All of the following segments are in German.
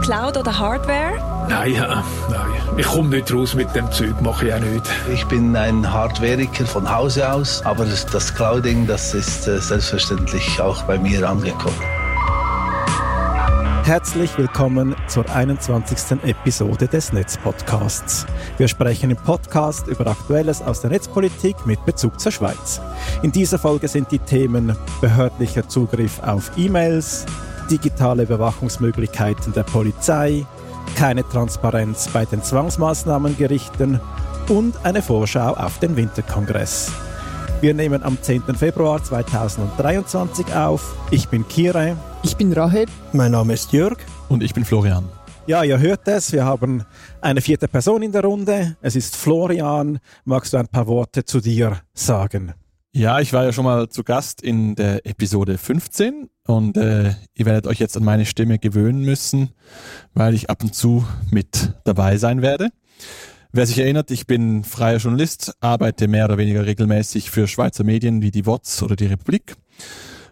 Cloud oder Hardware? Nein, ja, nein. Ich komme nicht raus mit dem Zeug, mache ich auch nicht. Ich bin ein Hardwareiker von Hause aus, aber das, Clouding, das ist äh, selbstverständlich auch bei mir angekommen. Herzlich willkommen zur 21. Episode des Netzpodcasts. Wir sprechen im Podcast über Aktuelles aus der Netzpolitik mit Bezug zur Schweiz. In dieser Folge sind die Themen behördlicher Zugriff auf E-Mails, digitale Überwachungsmöglichkeiten der Polizei, keine Transparenz bei den Zwangsmaßnahmengerichten und eine Vorschau auf den Winterkongress. Wir nehmen am 10. Februar 2023 auf. Ich bin Kire. Ich bin Rahel. Mein Name ist Jörg. Und ich bin Florian. Ja, ihr hört es, wir haben eine vierte Person in der Runde. Es ist Florian. Magst du ein paar Worte zu dir sagen? Ja, ich war ja schon mal zu Gast in der Episode 15 und äh, ihr werdet euch jetzt an meine Stimme gewöhnen müssen, weil ich ab und zu mit dabei sein werde. Wer sich erinnert, ich bin freier Journalist, arbeite mehr oder weniger regelmäßig für Schweizer Medien wie die WOTS oder die Republik.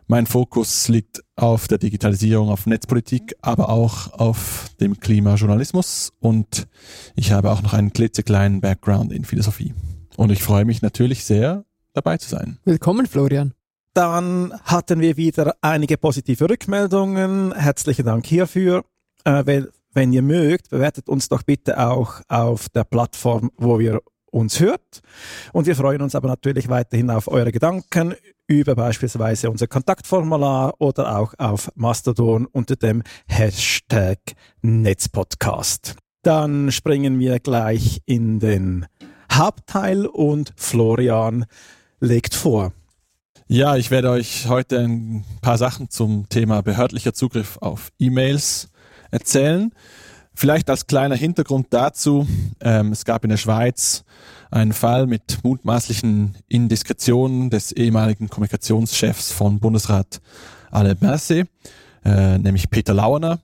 Mein Fokus liegt auf der Digitalisierung, auf Netzpolitik, aber auch auf dem Klimajournalismus und ich habe auch noch einen klitzekleinen Background in Philosophie. Und ich freue mich natürlich sehr, dabei zu sein. Willkommen, Florian. Dann hatten wir wieder einige positive Rückmeldungen. Herzlichen Dank hierfür. Äh, wenn ihr mögt, bewertet uns doch bitte auch auf der Plattform, wo ihr uns hört. Und wir freuen uns aber natürlich weiterhin auf eure Gedanken über beispielsweise unser Kontaktformular oder auch auf Mastodon unter dem Hashtag Netzpodcast. Dann springen wir gleich in den Hauptteil und Florian legt vor. Ja, ich werde euch heute ein paar Sachen zum Thema behördlicher Zugriff auf E-Mails erzählen. Vielleicht als kleiner Hintergrund dazu, ähm, es gab in der Schweiz einen Fall mit mutmaßlichen Indiskretionen des ehemaligen Kommunikationschefs von Bundesrat Alain Berset, äh, nämlich Peter Lauener.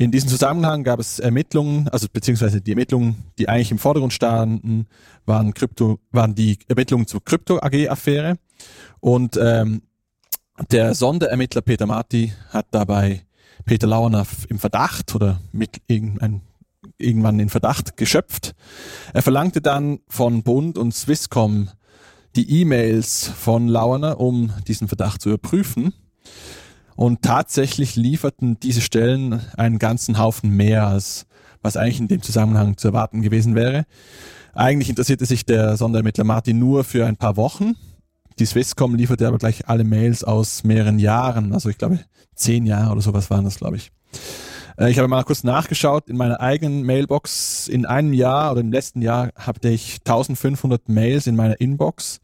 In diesem Zusammenhang gab es Ermittlungen, also beziehungsweise die Ermittlungen, die eigentlich im Vordergrund standen, waren, Krypto, waren die Ermittlungen zur Krypto-AG-Affäre. Und ähm, der Sonderermittler Peter Marti hat dabei Peter Launer im Verdacht oder mit irgendein, irgendwann in Verdacht geschöpft. Er verlangte dann von Bund und Swisscom die E-Mails von Launer, um diesen Verdacht zu überprüfen. Und tatsächlich lieferten diese Stellen einen ganzen Haufen mehr, als was eigentlich in dem Zusammenhang zu erwarten gewesen wäre. Eigentlich interessierte sich der Sonderermittler Martin nur für ein paar Wochen die Swisscom lieferte aber gleich alle Mails aus mehreren Jahren, also ich glaube zehn Jahre oder sowas waren das, glaube ich. Äh, ich habe mal kurz nachgeschaut in meiner eigenen Mailbox. In einem Jahr oder im letzten Jahr hatte ich 1500 Mails in meiner Inbox.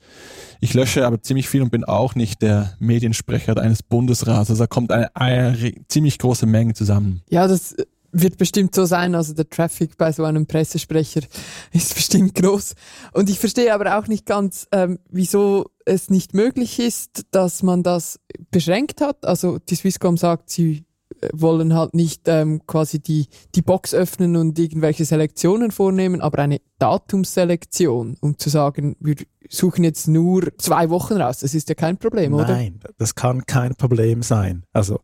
Ich lösche aber ziemlich viel und bin auch nicht der Mediensprecher eines Bundesrats. Also da kommt eine, eine ziemlich große Menge zusammen. Ja, das wird bestimmt so sein. Also der Traffic bei so einem Pressesprecher ist bestimmt groß. Und ich verstehe aber auch nicht ganz, ähm, wieso es nicht möglich ist, dass man das beschränkt hat. Also die Swisscom sagt, sie äh, wollen halt nicht ähm, quasi die, die Box öffnen und irgendwelche Selektionen vornehmen, aber eine Datumsselektion, um zu sagen, wir suchen jetzt nur zwei Wochen raus. Das ist ja kein Problem, Nein, oder? Nein, das kann kein Problem sein. Also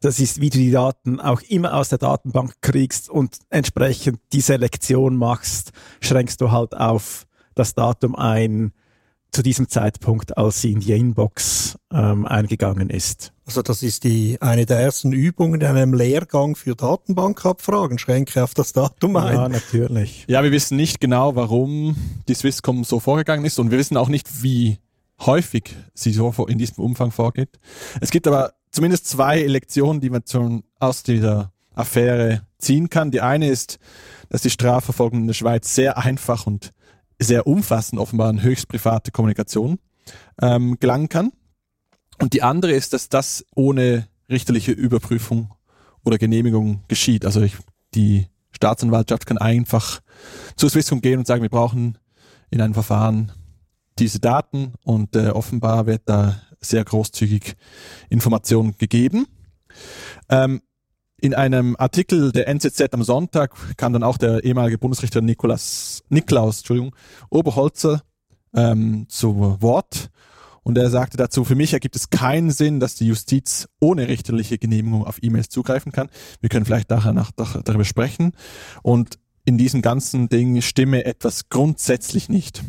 das ist, wie du die Daten auch immer aus der Datenbank kriegst und entsprechend die Selektion machst, schränkst du halt auf das Datum ein, zu diesem Zeitpunkt, als sie in die Inbox ähm, eingegangen ist. Also das ist die eine der ersten Übungen in einem Lehrgang für Datenbankabfragen. Schränke auf das Datum ein. Ja, natürlich. Ja, wir wissen nicht genau, warum die Swisscom so vorgegangen ist und wir wissen auch nicht, wie häufig sie so in diesem Umfang vorgeht. Es gibt aber zumindest zwei Lektionen, die man zum, aus dieser Affäre ziehen kann. Die eine ist, dass die Strafverfolgung in der Schweiz sehr einfach und sehr umfassend offenbar in höchst private Kommunikation ähm, gelangen kann. Und die andere ist, dass das ohne richterliche Überprüfung oder Genehmigung geschieht. Also ich, die Staatsanwaltschaft kann einfach zur Swisscom gehen und sagen, wir brauchen in einem Verfahren diese Daten und äh, offenbar wird da sehr großzügig Informationen gegeben. Ähm, in einem Artikel der NZZ am Sonntag kam dann auch der ehemalige Bundesrichter Nikolaus, Niklaus Entschuldigung, Oberholzer ähm, zu Wort Und er sagte dazu, für mich ergibt es keinen Sinn, dass die Justiz ohne richterliche Genehmigung auf E-Mails zugreifen kann. Wir können vielleicht nachher nach, darüber sprechen. Und in diesem ganzen Ding stimme etwas grundsätzlich nicht.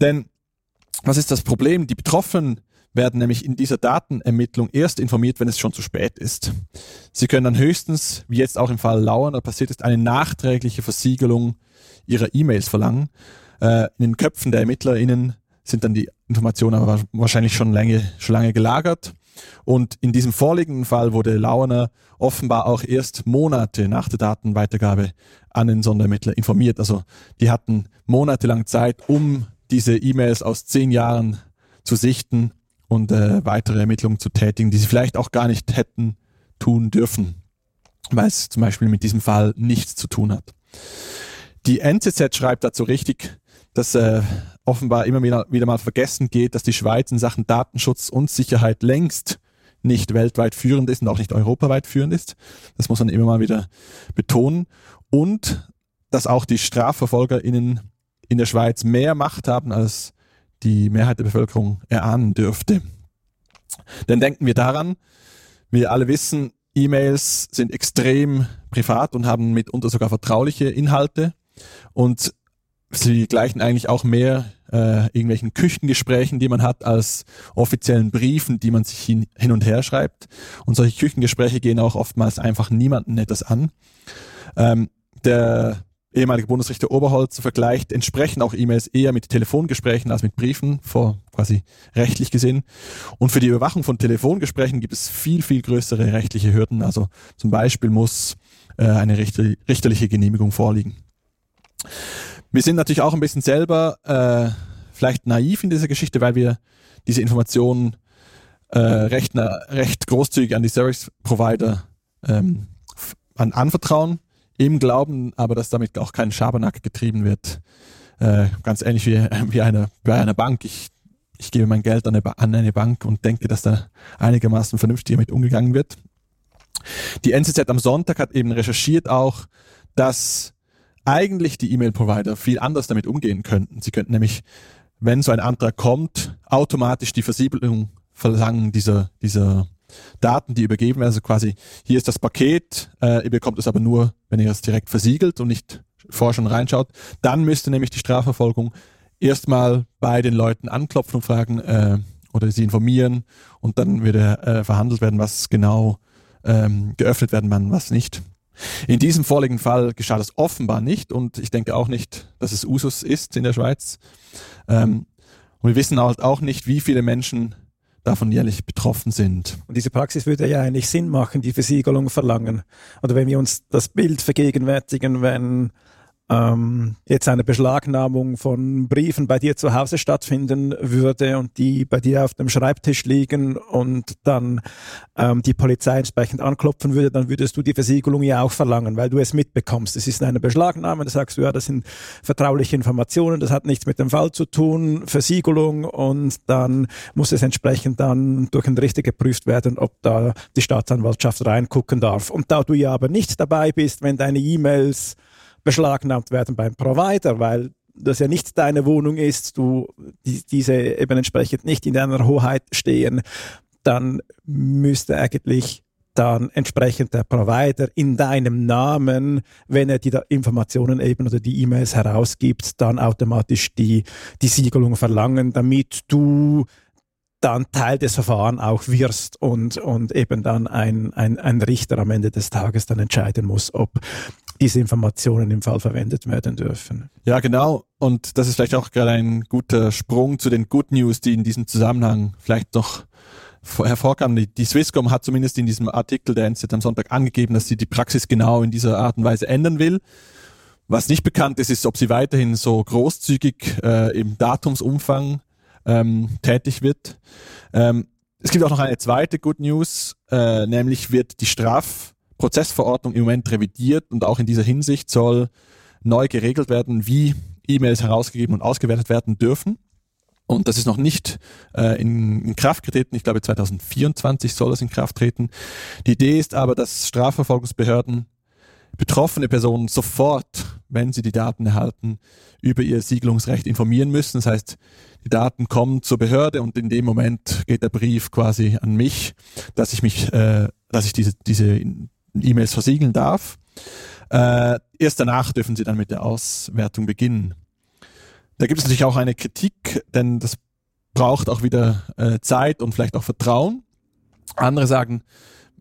Denn was ist das Problem? Die Betroffenen werden nämlich in dieser Datenermittlung erst informiert, wenn es schon zu spät ist. Sie können dann höchstens, wie jetzt auch im Fall Lauern passiert ist, eine nachträgliche Versiegelung ihrer E-Mails verlangen. Äh, in den Köpfen der ErmittlerInnen sind dann die Informationen aber wahrscheinlich schon lange, schon lange gelagert. Und in diesem vorliegenden Fall wurde Launer offenbar auch erst Monate nach der Datenweitergabe an den Sonderermittler informiert. Also die hatten monatelang Zeit, um diese E-Mails aus zehn Jahren zu sichten und äh, weitere Ermittlungen zu tätigen, die sie vielleicht auch gar nicht hätten tun dürfen, weil es zum Beispiel mit diesem Fall nichts zu tun hat. Die NZZ schreibt dazu richtig, dass äh, offenbar immer wieder, wieder mal vergessen geht, dass die Schweiz in Sachen Datenschutz und Sicherheit längst nicht weltweit führend ist und auch nicht europaweit führend ist. Das muss man immer mal wieder betonen. Und dass auch die StrafverfolgerInnen in der Schweiz mehr Macht haben, als die Mehrheit der Bevölkerung erahnen dürfte. Denn denken wir daran, wir alle wissen, E-Mails sind extrem privat und haben mitunter sogar vertrauliche Inhalte. Und sie gleichen eigentlich auch mehr äh, irgendwelchen Küchengesprächen, die man hat, als offiziellen Briefen, die man sich hin, hin und her schreibt. Und solche Küchengespräche gehen auch oftmals einfach niemanden etwas an. Ähm, der ehemalige Bundesrichter Oberholzer vergleicht entsprechend auch E-Mails eher mit Telefongesprächen als mit Briefen, vor quasi rechtlich gesehen. Und für die Überwachung von Telefongesprächen gibt es viel, viel größere rechtliche Hürden. Also zum Beispiel muss äh, eine richterliche Genehmigung vorliegen. Wir sind natürlich auch ein bisschen selber äh, vielleicht naiv in dieser Geschichte, weil wir diese Informationen äh, recht, recht großzügig an die Service Provider ähm, an, anvertrauen, im Glauben aber, dass damit auch kein Schabernack getrieben wird. Äh, ganz ähnlich wie, wie eine, bei einer Bank. Ich, ich gebe mein Geld an eine, an eine Bank und denke, dass da einigermaßen vernünftig damit umgegangen wird. Die NZZ am Sonntag hat eben recherchiert auch, dass eigentlich die E-Mail-Provider viel anders damit umgehen könnten. Sie könnten nämlich, wenn so ein Antrag kommt, automatisch die Versiebelung verlangen dieser, dieser Daten, die übergeben werden. Also quasi, hier ist das Paket, äh, ihr bekommt es aber nur, wenn ihr es direkt versiegelt und nicht vorher schon reinschaut. Dann müsste nämlich die Strafverfolgung erstmal bei den Leuten anklopfen und fragen äh, oder sie informieren und dann würde äh, verhandelt werden, was genau ähm, geöffnet werden kann, was nicht. In diesem vorliegenden Fall geschah das offenbar nicht und ich denke auch nicht, dass es Usus ist in der Schweiz. Ähm, und wir wissen halt auch nicht, wie viele Menschen davon jährlich betroffen sind. Und diese Praxis würde ja eigentlich Sinn machen, die Versiegelung verlangen. Oder wenn wir uns das Bild vergegenwärtigen, wenn ähm, jetzt eine Beschlagnahmung von Briefen bei dir zu Hause stattfinden würde und die bei dir auf dem Schreibtisch liegen und dann ähm, die Polizei entsprechend anklopfen würde, dann würdest du die Versiegelung ja auch verlangen, weil du es mitbekommst. Es ist eine Beschlagnahme, da sagst du, ja, das sind vertrauliche Informationen, das hat nichts mit dem Fall zu tun, Versiegelung und dann muss es entsprechend dann durch einen Richter geprüft werden, ob da die Staatsanwaltschaft reingucken darf. Und da du ja aber nicht dabei bist, wenn deine E-Mails beschlagnahmt werden beim Provider, weil das ja nicht deine Wohnung ist, du die, diese eben entsprechend nicht in deiner Hoheit stehen, dann müsste eigentlich dann entsprechend der Provider in deinem Namen, wenn er die Informationen eben oder die E-Mails herausgibt, dann automatisch die, die Siegelung verlangen, damit du dann Teil des Verfahrens auch wirst und, und eben dann ein, ein, ein Richter am Ende des Tages dann entscheiden muss, ob diese Informationen im Fall verwendet werden dürfen. Ja, genau. Und das ist vielleicht auch gerade ein guter Sprung zu den Good News, die in diesem Zusammenhang vielleicht noch hervorkamen. Die, Swisscom hat zumindest in diesem Artikel der NZ am Sonntag angegeben, dass sie die Praxis genau in dieser Art und Weise ändern will. Was nicht bekannt ist, ist, ob sie weiterhin so großzügig äh, im Datumsumfang ähm, tätig wird. Ähm, es gibt auch noch eine zweite Good News, äh, nämlich wird die Straf Prozessverordnung im Moment revidiert und auch in dieser Hinsicht soll neu geregelt werden, wie E-Mails herausgegeben und ausgewertet werden dürfen. Und das ist noch nicht äh, in, in Kraft getreten. Ich glaube, 2024 soll es in Kraft treten. Die Idee ist aber, dass Strafverfolgungsbehörden betroffene Personen sofort, wenn sie die Daten erhalten, über ihr Siegelungsrecht informieren müssen. Das heißt, die Daten kommen zur Behörde und in dem Moment geht der Brief quasi an mich, dass ich mich, äh, dass ich diese diese E-Mails versiegeln darf. Äh, erst danach dürfen sie dann mit der Auswertung beginnen. Da gibt es natürlich auch eine Kritik, denn das braucht auch wieder äh, Zeit und vielleicht auch Vertrauen. Andere sagen,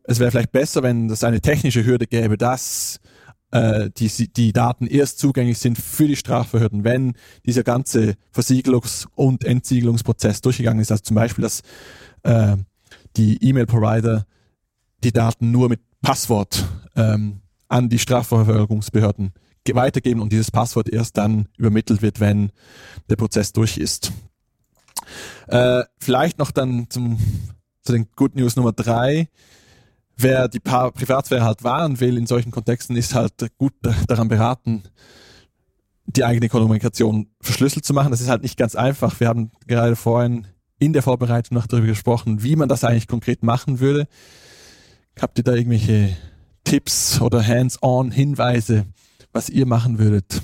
es wäre vielleicht besser, wenn es eine technische Hürde gäbe, dass äh, die, die Daten erst zugänglich sind für die Strafverhörden, wenn dieser ganze Versiegelungs- und Entsiegelungsprozess durchgegangen ist. Also zum Beispiel, dass äh, die E-Mail-Provider die Daten nur mit Passwort ähm, an die Strafverfolgungsbehörden weitergeben und dieses Passwort erst dann übermittelt wird, wenn der Prozess durch ist. Äh, vielleicht noch dann zum, zu den Good News Nummer drei. Wer die Privatsphäre halt wahren will in solchen Kontexten, ist halt gut daran beraten, die eigene Kommunikation verschlüsselt zu machen. Das ist halt nicht ganz einfach. Wir haben gerade vorhin in der Vorbereitung noch darüber gesprochen, wie man das eigentlich konkret machen würde. Habt ihr da irgendwelche Tipps oder hands-on Hinweise, was ihr machen würdet?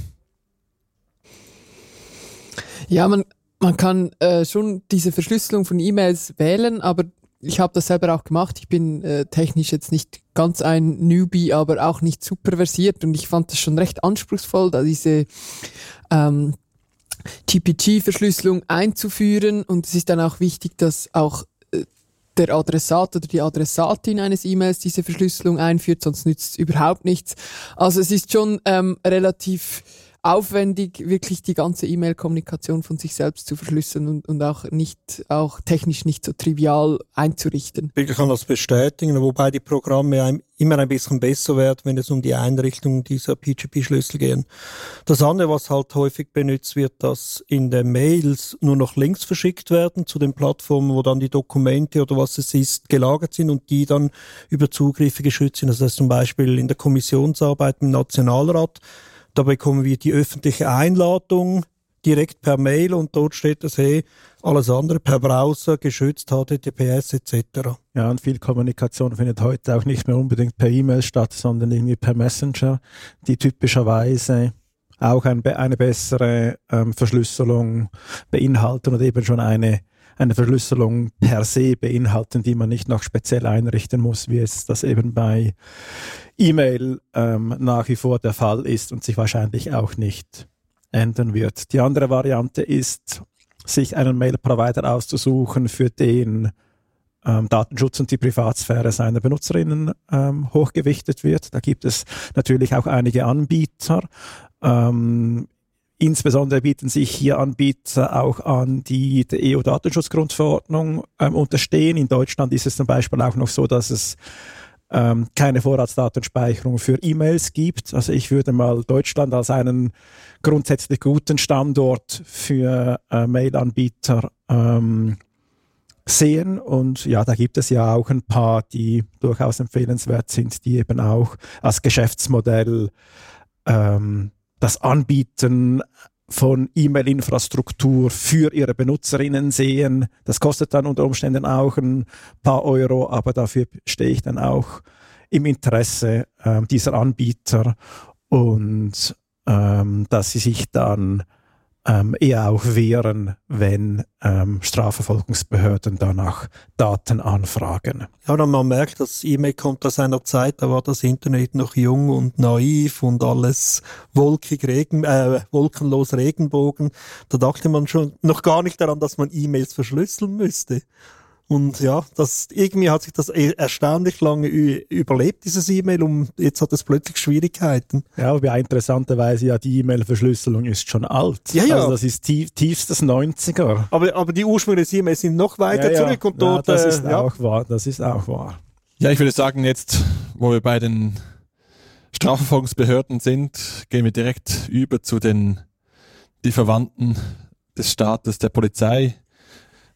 Ja, man, man kann äh, schon diese Verschlüsselung von E-Mails wählen, aber ich habe das selber auch gemacht. Ich bin äh, technisch jetzt nicht ganz ein Newbie, aber auch nicht super versiert und ich fand das schon recht anspruchsvoll, da diese ähm, TPG-Verschlüsselung einzuführen und es ist dann auch wichtig, dass auch der Adressat oder die Adressatin eines E-Mails diese Verschlüsselung einführt, sonst nützt es überhaupt nichts. Also es ist schon ähm, relativ aufwendig, wirklich die ganze E-Mail-Kommunikation von sich selbst zu verschlüsseln und, und auch nicht, auch technisch nicht so trivial einzurichten. Ich kann das bestätigen, wobei die Programme immer ein bisschen besser werden, wenn es um die Einrichtung dieser PGP-Schlüssel gehen. Das andere, was halt häufig benutzt wird, dass in den Mails nur noch Links verschickt werden zu den Plattformen, wo dann die Dokumente oder was es ist, gelagert sind und die dann über Zugriffe geschützt sind. Das ist zum Beispiel in der Kommissionsarbeit im Nationalrat da bekommen wir die öffentliche Einladung direkt per Mail und dort steht das, hey, alles andere per Browser, geschützt, HTTPS etc. Ja, und viel Kommunikation findet heute auch nicht mehr unbedingt per E-Mail statt, sondern irgendwie per Messenger, die typischerweise auch ein, eine bessere ähm, Verschlüsselung beinhalten und eben schon eine eine Verschlüsselung per se beinhalten, die man nicht noch speziell einrichten muss, wie es das eben bei E-Mail ähm, nach wie vor der Fall ist und sich wahrscheinlich auch nicht ändern wird. Die andere Variante ist, sich einen Mail-Provider auszusuchen, für den ähm, Datenschutz und die Privatsphäre seiner Benutzerinnen ähm, hochgewichtet wird. Da gibt es natürlich auch einige Anbieter. Ähm, Insbesondere bieten sich hier Anbieter auch an, die der EU-Datenschutzgrundverordnung ähm, unterstehen. In Deutschland ist es zum Beispiel auch noch so, dass es ähm, keine Vorratsdatenspeicherung für E-Mails gibt. Also ich würde mal Deutschland als einen grundsätzlich guten Standort für äh, Mail-Anbieter ähm, sehen. Und ja, da gibt es ja auch ein paar, die durchaus empfehlenswert sind, die eben auch als Geschäftsmodell ähm, das Anbieten von E-Mail-Infrastruktur für ihre Benutzerinnen sehen. Das kostet dann unter Umständen auch ein paar Euro, aber dafür stehe ich dann auch im Interesse äh, dieser Anbieter und ähm, dass sie sich dann ähm, eher auch wehren, wenn ähm, Strafverfolgungsbehörden danach Daten anfragen. Ja, dann man merkt, das E-Mail kommt aus einer Zeit, da war das Internet noch jung und naiv und alles wolkig, Regen, äh, wolkenlos Regenbogen. Da dachte man schon noch gar nicht daran, dass man E-Mails verschlüsseln müsste. Und ja, das, irgendwie hat sich das e- erstaunlich lange überlebt, dieses E-Mail, und jetzt hat es plötzlich Schwierigkeiten. Ja, aber interessanterweise ja, die E-Mail-Verschlüsselung ist schon alt. Ja, ja. Also das ist tief, tiefstes 90er. Aber, aber die Ursprünge des E-Mails sind noch weiter ja, zurück und ja, dort, das äh, ist ja. auch wahr, das ist auch wahr. Ja, ich würde sagen, jetzt, wo wir bei den Strafverfolgungsbehörden sind, gehen wir direkt über zu den die Verwandten des Staates, der Polizei.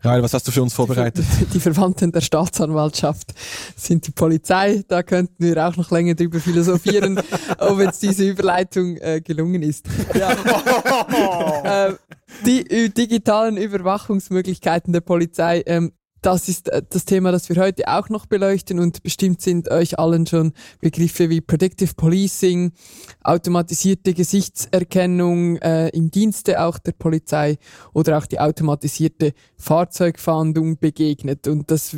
Rael, was hast du für uns vorbereitet? Die Verwandten der Staatsanwaltschaft sind die Polizei. Da könnten wir auch noch länger drüber philosophieren, ob jetzt diese Überleitung äh, gelungen ist. Ja. äh, die äh, digitalen Überwachungsmöglichkeiten der Polizei. Ähm, das ist äh, das Thema, das wir heute auch noch beleuchten und bestimmt sind euch allen schon Begriffe wie Predictive Policing, automatisierte Gesichtserkennung äh, im Dienste auch der Polizei oder auch die automatisierte Fahrzeugfahndung begegnet. Und das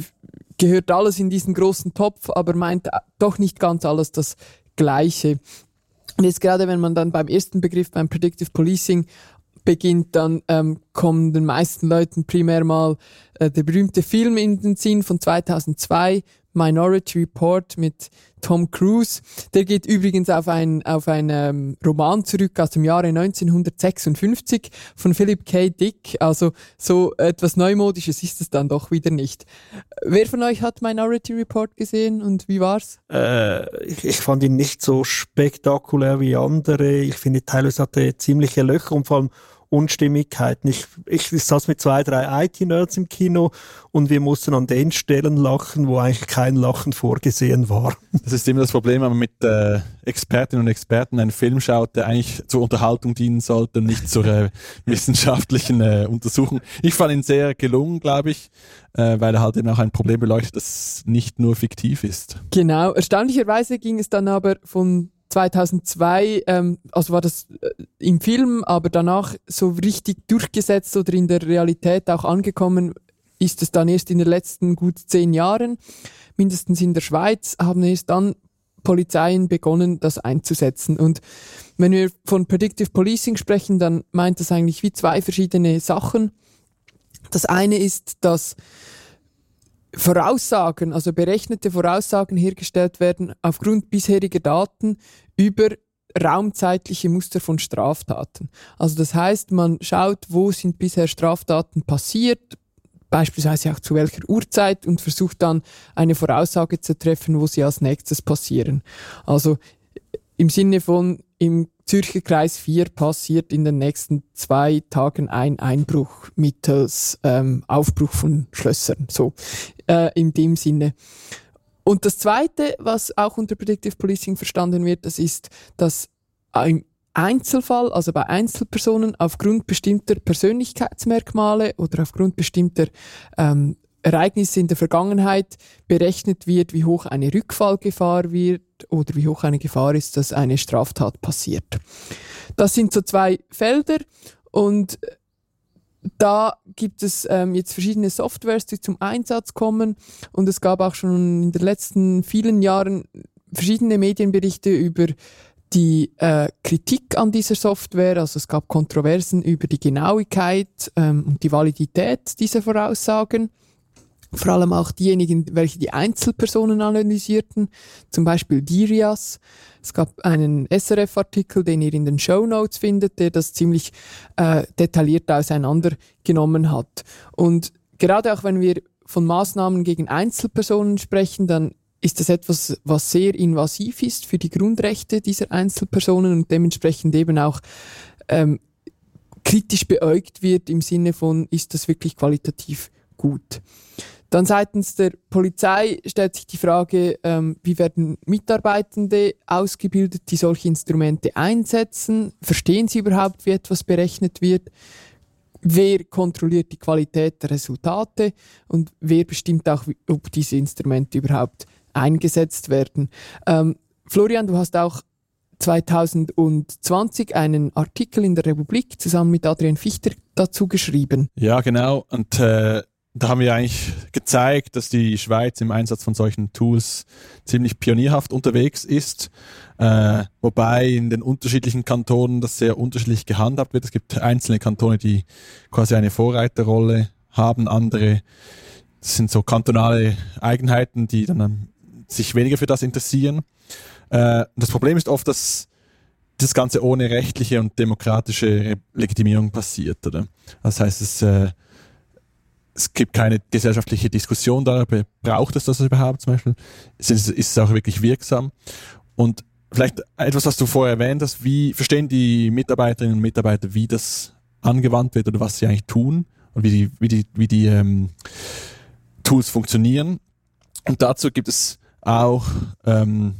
gehört alles in diesen großen Topf, aber meint doch nicht ganz alles das Gleiche. Und jetzt gerade wenn man dann beim ersten Begriff, beim Predictive Policing beginnt, dann ähm, kommen den meisten Leuten primär mal äh, der berühmte Film in den Sinn von 2002, Minority Report mit Tom Cruise. Der geht übrigens auf ein, auf ein ähm, Roman zurück aus dem Jahre 1956 von Philip K. Dick. Also so etwas Neumodisches ist es dann doch wieder nicht. Wer von euch hat Minority Report gesehen und wie war's? Äh, ich, ich fand ihn nicht so spektakulär wie andere. Ich finde, teilweise hatte ziemliche Löcher und vor allem Unstimmigkeiten. Ich, ich, saß mit zwei, drei IT-Nerds im Kino und wir mussten an den Stellen lachen, wo eigentlich kein Lachen vorgesehen war. Das ist immer das Problem, wenn man mit äh, Expertinnen und Experten einen Film schaut, der eigentlich zur Unterhaltung dienen sollte und nicht zur äh, wissenschaftlichen äh, Untersuchung. Ich fand ihn sehr gelungen, glaube ich, äh, weil er halt eben auch ein Problem beleuchtet, das nicht nur fiktiv ist. Genau. Erstaunlicherweise ging es dann aber von 2002, ähm, also war das äh, im Film, aber danach so richtig durchgesetzt oder in der Realität auch angekommen, ist es dann erst in den letzten gut zehn Jahren, mindestens in der Schweiz, haben erst dann Polizeien begonnen, das einzusetzen. Und wenn wir von Predictive Policing sprechen, dann meint das eigentlich wie zwei verschiedene Sachen. Das eine ist, dass Voraussagen, also berechnete Voraussagen hergestellt werden aufgrund bisheriger Daten über raumzeitliche Muster von Straftaten. Also das heißt, man schaut, wo sind bisher Straftaten passiert, beispielsweise auch zu welcher Uhrzeit und versucht dann eine Voraussage zu treffen, wo sie als nächstes passieren. Also im Sinne von im Zürcher Kreis 4 passiert in den nächsten zwei Tagen ein Einbruch mittels ähm, Aufbruch von Schlössern. So äh, in dem Sinne. Und das Zweite, was auch unter Predictive Policing verstanden wird, das ist, dass im Einzelfall, also bei Einzelpersonen, aufgrund bestimmter Persönlichkeitsmerkmale oder aufgrund bestimmter ähm, Ereignisse in der Vergangenheit berechnet wird, wie hoch eine Rückfallgefahr wird oder wie hoch eine Gefahr ist, dass eine Straftat passiert. Das sind so zwei Felder und da gibt es ähm, jetzt verschiedene Softwares, die zum Einsatz kommen und es gab auch schon in den letzten vielen Jahren verschiedene Medienberichte über die äh, Kritik an dieser Software, also es gab Kontroversen über die Genauigkeit ähm, und die Validität dieser Voraussagen. Vor allem auch diejenigen, welche die Einzelpersonen analysierten, zum Beispiel Dirias. Es gab einen SRF-Artikel, den ihr in den Show Notes findet, der das ziemlich äh, detailliert auseinandergenommen hat. Und gerade auch wenn wir von Maßnahmen gegen Einzelpersonen sprechen, dann ist das etwas, was sehr invasiv ist für die Grundrechte dieser Einzelpersonen und dementsprechend eben auch ähm, kritisch beäugt wird im Sinne von, ist das wirklich qualitativ gut. Dann seitens der Polizei stellt sich die Frage, ähm, wie werden Mitarbeitende ausgebildet, die solche Instrumente einsetzen? Verstehen sie überhaupt, wie etwas berechnet wird? Wer kontrolliert die Qualität der Resultate und wer bestimmt auch, ob diese Instrumente überhaupt eingesetzt werden? Ähm, Florian, du hast auch 2020 einen Artikel in der Republik zusammen mit Adrian Fichter dazu geschrieben. Ja, genau. Und äh, da haben wir eigentlich gezeigt, dass die Schweiz im Einsatz von solchen Tools ziemlich pionierhaft unterwegs ist, äh, wobei in den unterschiedlichen Kantonen das sehr unterschiedlich gehandhabt wird. Es gibt einzelne Kantone, die quasi eine Vorreiterrolle haben, andere sind so kantonale Eigenheiten, die dann ähm, sich weniger für das interessieren. Äh, das Problem ist oft, dass das Ganze ohne rechtliche und demokratische Legitimierung passiert, oder? Das heißt, es äh, es gibt keine gesellschaftliche Diskussion darüber, braucht es das überhaupt zum Beispiel? Ist es, ist es auch wirklich wirksam? Und vielleicht etwas, was du vorher erwähnt hast, wie verstehen die Mitarbeiterinnen und Mitarbeiter, wie das angewandt wird oder was sie eigentlich tun und wie die, wie die, wie die ähm, Tools funktionieren. Und dazu gibt es auch ähm,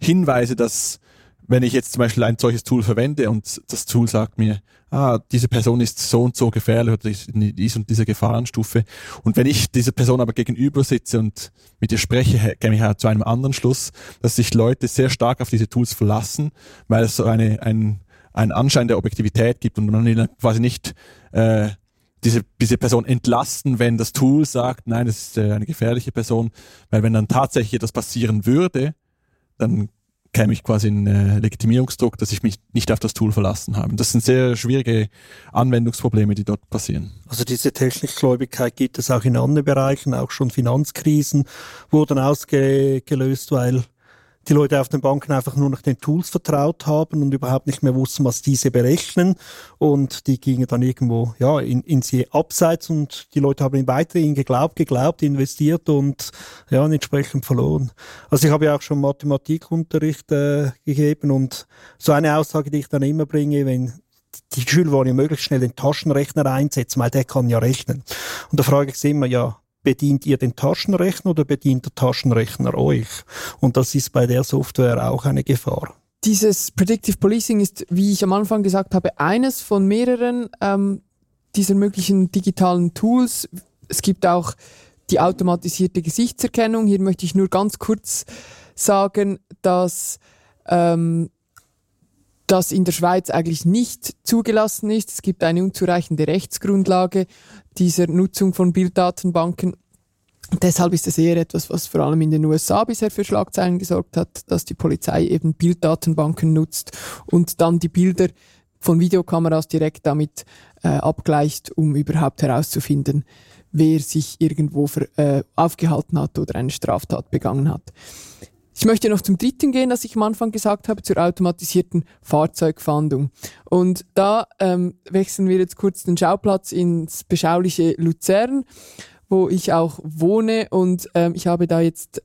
Hinweise, dass wenn ich jetzt zum Beispiel ein solches Tool verwende und das Tool sagt mir, ah, diese Person ist so und so gefährlich oder ist in dies und dieser Gefahrenstufe. Und wenn ich dieser Person aber gegenüber sitze und mit ihr spreche, käme ich halt zu einem anderen Schluss, dass sich Leute sehr stark auf diese Tools verlassen, weil es so eine, ein, ein Anschein der Objektivität gibt und man quasi nicht äh, diese, diese Person entlasten, wenn das Tool sagt, nein, das ist äh, eine gefährliche Person, weil wenn dann tatsächlich etwas passieren würde, dann käme ich quasi in äh, Legitimierungsdruck, dass ich mich nicht auf das Tool verlassen habe. Das sind sehr schwierige Anwendungsprobleme, die dort passieren. Also diese Technikgläubigkeit gibt es auch in anderen Bereichen, auch schon Finanzkrisen wurden ausgelöst, weil die Leute auf den Banken einfach nur noch den Tools vertraut haben und überhaupt nicht mehr wussten, was diese berechnen. Und die gingen dann irgendwo ja, in, in sie abseits und die Leute haben weiterhin geglaubt, geglaubt, investiert und ja, entsprechend verloren. Also ich habe ja auch schon Mathematikunterricht äh, gegeben und so eine Aussage, die ich dann immer bringe, wenn die Schüler wollen ja möglichst schnell den Taschenrechner einsetzen, weil der kann ja rechnen. Und da frage ich sie immer, ja, bedient ihr den Taschenrechner oder bedient der Taschenrechner euch? Und das ist bei der Software auch eine Gefahr. Dieses Predictive Policing ist, wie ich am Anfang gesagt habe, eines von mehreren ähm, dieser möglichen digitalen Tools. Es gibt auch die automatisierte Gesichtserkennung. Hier möchte ich nur ganz kurz sagen, dass ähm, das in der Schweiz eigentlich nicht zugelassen ist. Es gibt eine unzureichende Rechtsgrundlage dieser Nutzung von Bilddatenbanken. Deshalb ist es eher etwas, was vor allem in den USA bisher für Schlagzeilen gesorgt hat, dass die Polizei eben Bilddatenbanken nutzt und dann die Bilder von Videokameras direkt damit äh, abgleicht, um überhaupt herauszufinden, wer sich irgendwo für, äh, aufgehalten hat oder eine Straftat begangen hat. Ich möchte noch zum dritten gehen, das ich am Anfang gesagt habe, zur automatisierten Fahrzeugfahndung. Und da ähm, wechseln wir jetzt kurz den Schauplatz ins beschauliche Luzern, wo ich auch wohne. Und ähm, ich habe da jetzt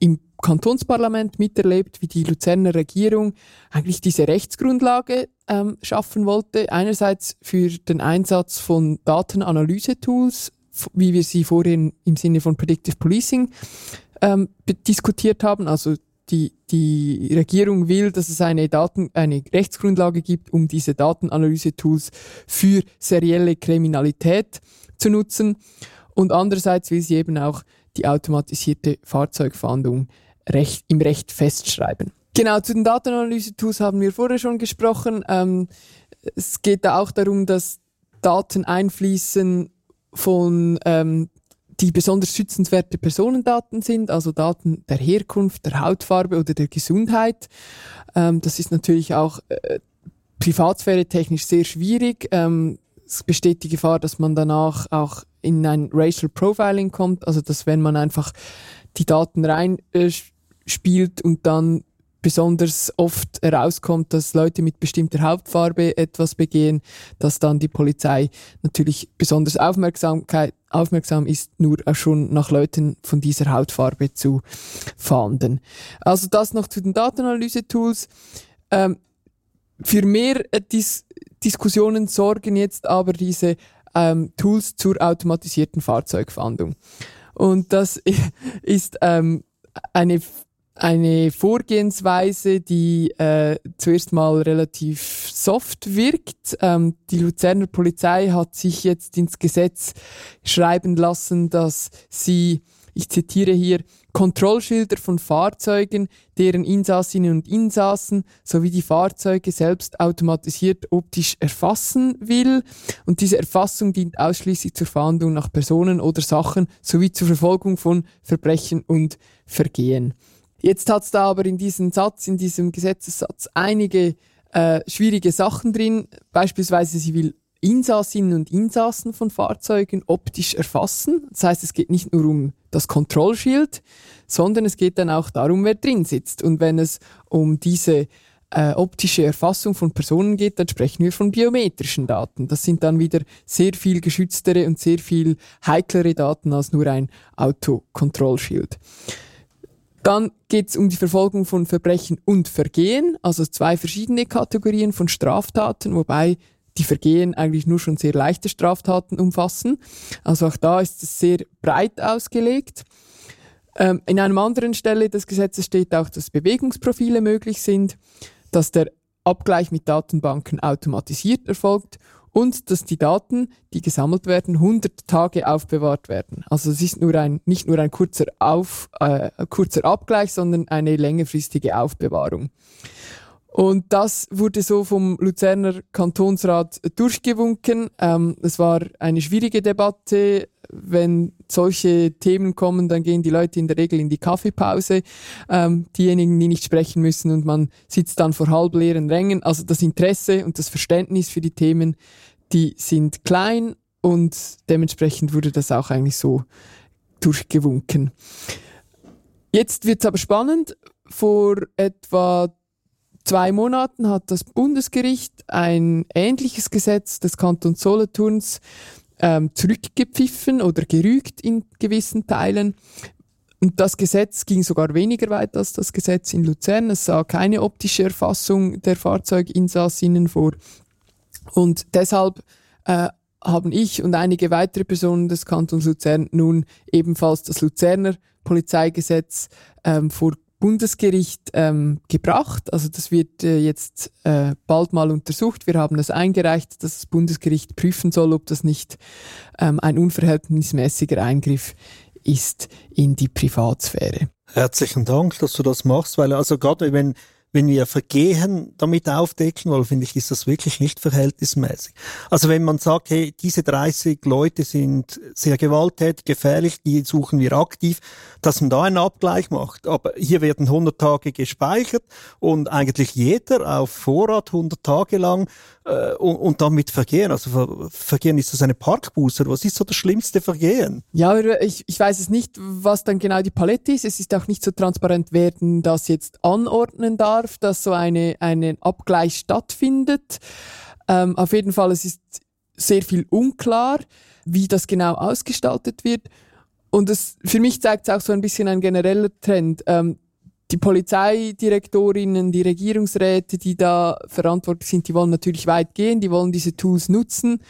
im Kantonsparlament miterlebt, wie die Luzerner Regierung eigentlich diese Rechtsgrundlage ähm, schaffen wollte. Einerseits für den Einsatz von Datenanalyse-Tools, wie wir sie vorhin im Sinne von Predictive Policing ähm, diskutiert haben. Also die, die Regierung will, dass es eine Daten, eine Rechtsgrundlage gibt, um diese Datenanalyse-Tools für serielle Kriminalität zu nutzen. Und andererseits will sie eben auch die automatisierte Fahrzeugfahndung recht, im Recht festschreiben. Genau, zu den Datenanalyse-Tools haben wir vorher schon gesprochen. Ähm, es geht da auch darum, dass Daten einfließen von ähm, die besonders schützenswerte Personendaten sind, also Daten der Herkunft, der Hautfarbe oder der Gesundheit. Ähm, das ist natürlich auch äh, Privatsphäre technisch sehr schwierig. Ähm, es besteht die Gefahr, dass man danach auch in ein Racial Profiling kommt, also dass wenn man einfach die Daten rein äh, und dann besonders oft herauskommt, dass Leute mit bestimmter Hautfarbe etwas begehen, dass dann die Polizei natürlich besonders Aufmerksamkeit, aufmerksam ist, nur schon nach Leuten von dieser Hautfarbe zu fahnden. Also das noch zu den Datenanalyse-Tools. Ähm, für mehr äh, Dis Diskussionen sorgen jetzt aber diese ähm, Tools zur automatisierten Fahrzeugfahndung. Und das ist ähm, eine eine Vorgehensweise, die äh, zuerst mal relativ soft wirkt. Ähm, die Luzerner Polizei hat sich jetzt ins Gesetz schreiben lassen, dass sie, ich zitiere hier, Kontrollschilder von Fahrzeugen, deren Insassinnen und Insassen sowie die Fahrzeuge selbst automatisiert optisch erfassen will. Und diese Erfassung dient ausschließlich zur Fahndung nach Personen oder Sachen sowie zur Verfolgung von Verbrechen und Vergehen. Jetzt hat's da aber in diesem Satz, in diesem Gesetzessatz einige äh, schwierige Sachen drin. Beispielsweise, sie will Insassinnen und Insassen von Fahrzeugen optisch erfassen. Das heißt, es geht nicht nur um das Kontrollschild, sondern es geht dann auch darum, wer drin sitzt. Und wenn es um diese äh, optische Erfassung von Personen geht, dann sprechen wir von biometrischen Daten. Das sind dann wieder sehr viel geschütztere und sehr viel heiklere Daten als nur ein Autokontrollschild. Dann geht es um die Verfolgung von Verbrechen und Vergehen, also zwei verschiedene Kategorien von Straftaten, wobei die Vergehen eigentlich nur schon sehr leichte Straftaten umfassen. Also auch da ist es sehr breit ausgelegt. Ähm, in einer anderen Stelle des Gesetzes steht auch, dass Bewegungsprofile möglich sind. dass der Abgleich mit Datenbanken automatisiert erfolgt und dass die Daten, die gesammelt werden, 100 Tage aufbewahrt werden. Also es ist nur ein, nicht nur ein kurzer, Auf, äh, kurzer Abgleich, sondern eine längerfristige Aufbewahrung. Und das wurde so vom Luzerner Kantonsrat durchgewunken. Ähm, es war eine schwierige Debatte. Wenn solche Themen kommen, dann gehen die Leute in der Regel in die Kaffeepause. Ähm, diejenigen, die nicht sprechen müssen und man sitzt dann vor halbleeren Rängen. Also das Interesse und das Verständnis für die Themen, die sind klein und dementsprechend wurde das auch eigentlich so durchgewunken. Jetzt wird's aber spannend. Vor etwa zwei Monaten hat das Bundesgericht ein ähnliches Gesetz des Kantons Solothurns ähm, zurückgepfiffen oder gerügt in gewissen Teilen. Und das Gesetz ging sogar weniger weit als das Gesetz in Luzern. Es sah keine optische Erfassung der Fahrzeuginsassinnen vor. Und deshalb äh, haben ich und einige weitere Personen des Kantons Luzern nun ebenfalls das Luzerner Polizeigesetz ähm, vor Bundesgericht ähm, gebracht. Also das wird äh, jetzt äh, bald mal untersucht. Wir haben das eingereicht, dass das Bundesgericht prüfen soll, ob das nicht ähm, ein unverhältnismäßiger Eingriff ist in die Privatsphäre. Herzlichen Dank, dass du das machst, weil also gerade wenn wenn wir Vergehen damit aufdecken wollen, finde ich, ist das wirklich nicht verhältnismäßig. Also wenn man sagt, hey, diese 30 Leute sind sehr gewalttätig, gefährlich, die suchen wir aktiv, dass man da einen Abgleich macht. Aber hier werden 100 Tage gespeichert und eigentlich jeder auf Vorrat 100 Tage lang äh, und, und damit Vergehen. Also Ver Vergehen ist das eine Parkbuße was ist so das schlimmste Vergehen? Ja, ich, ich weiß es nicht, was dann genau die Palette ist. Es ist auch nicht so transparent, wer das jetzt anordnen darf, dass so eine, eine Abgleich stattfindet. Ähm, auf jeden Fall, es ist sehr viel unklar, wie das genau ausgestaltet wird. Und es, für mich zeigt es auch so ein bisschen ein genereller Trend. Ähm, die Polizeidirektorinnen, die Regierungsräte, die da verantwortlich sind, die wollen natürlich weit gehen, die wollen diese Tools nutzen.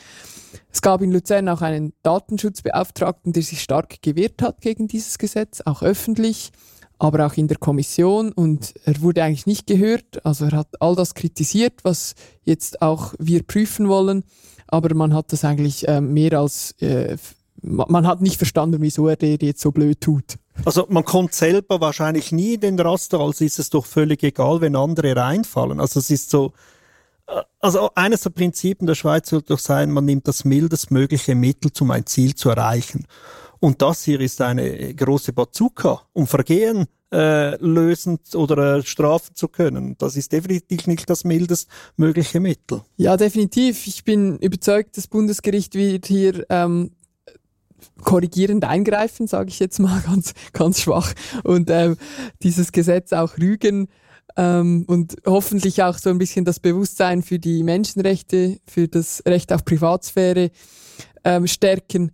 Es gab in Luzern auch einen Datenschutzbeauftragten, der sich stark gewehrt hat gegen dieses Gesetz, auch öffentlich, aber auch in der Kommission und er wurde eigentlich nicht gehört. Also er hat all das kritisiert, was jetzt auch wir prüfen wollen, aber man hat das eigentlich äh, mehr als äh, man hat nicht verstanden, wieso er der jetzt so blöd tut. Also man kommt selber wahrscheinlich nie in den Raster, also ist es doch völlig egal, wenn andere reinfallen. Also es ist so, äh, also eines der Prinzipien der Schweiz sollte doch sein, man nimmt das mildestmögliche Mittel, um ein Ziel zu erreichen. Und das hier ist eine große Bazooka, um Vergehen äh, lösen oder äh, strafen zu können. Das ist definitiv nicht das mildestmögliche Mittel. Ja, definitiv. Ich bin überzeugt, das Bundesgericht wird hier ähm, korrigierend eingreifen, sage ich jetzt mal ganz, ganz schwach, und ähm, dieses Gesetz auch rügen ähm, und hoffentlich auch so ein bisschen das Bewusstsein für die Menschenrechte, für das Recht auf Privatsphäre ähm, stärken,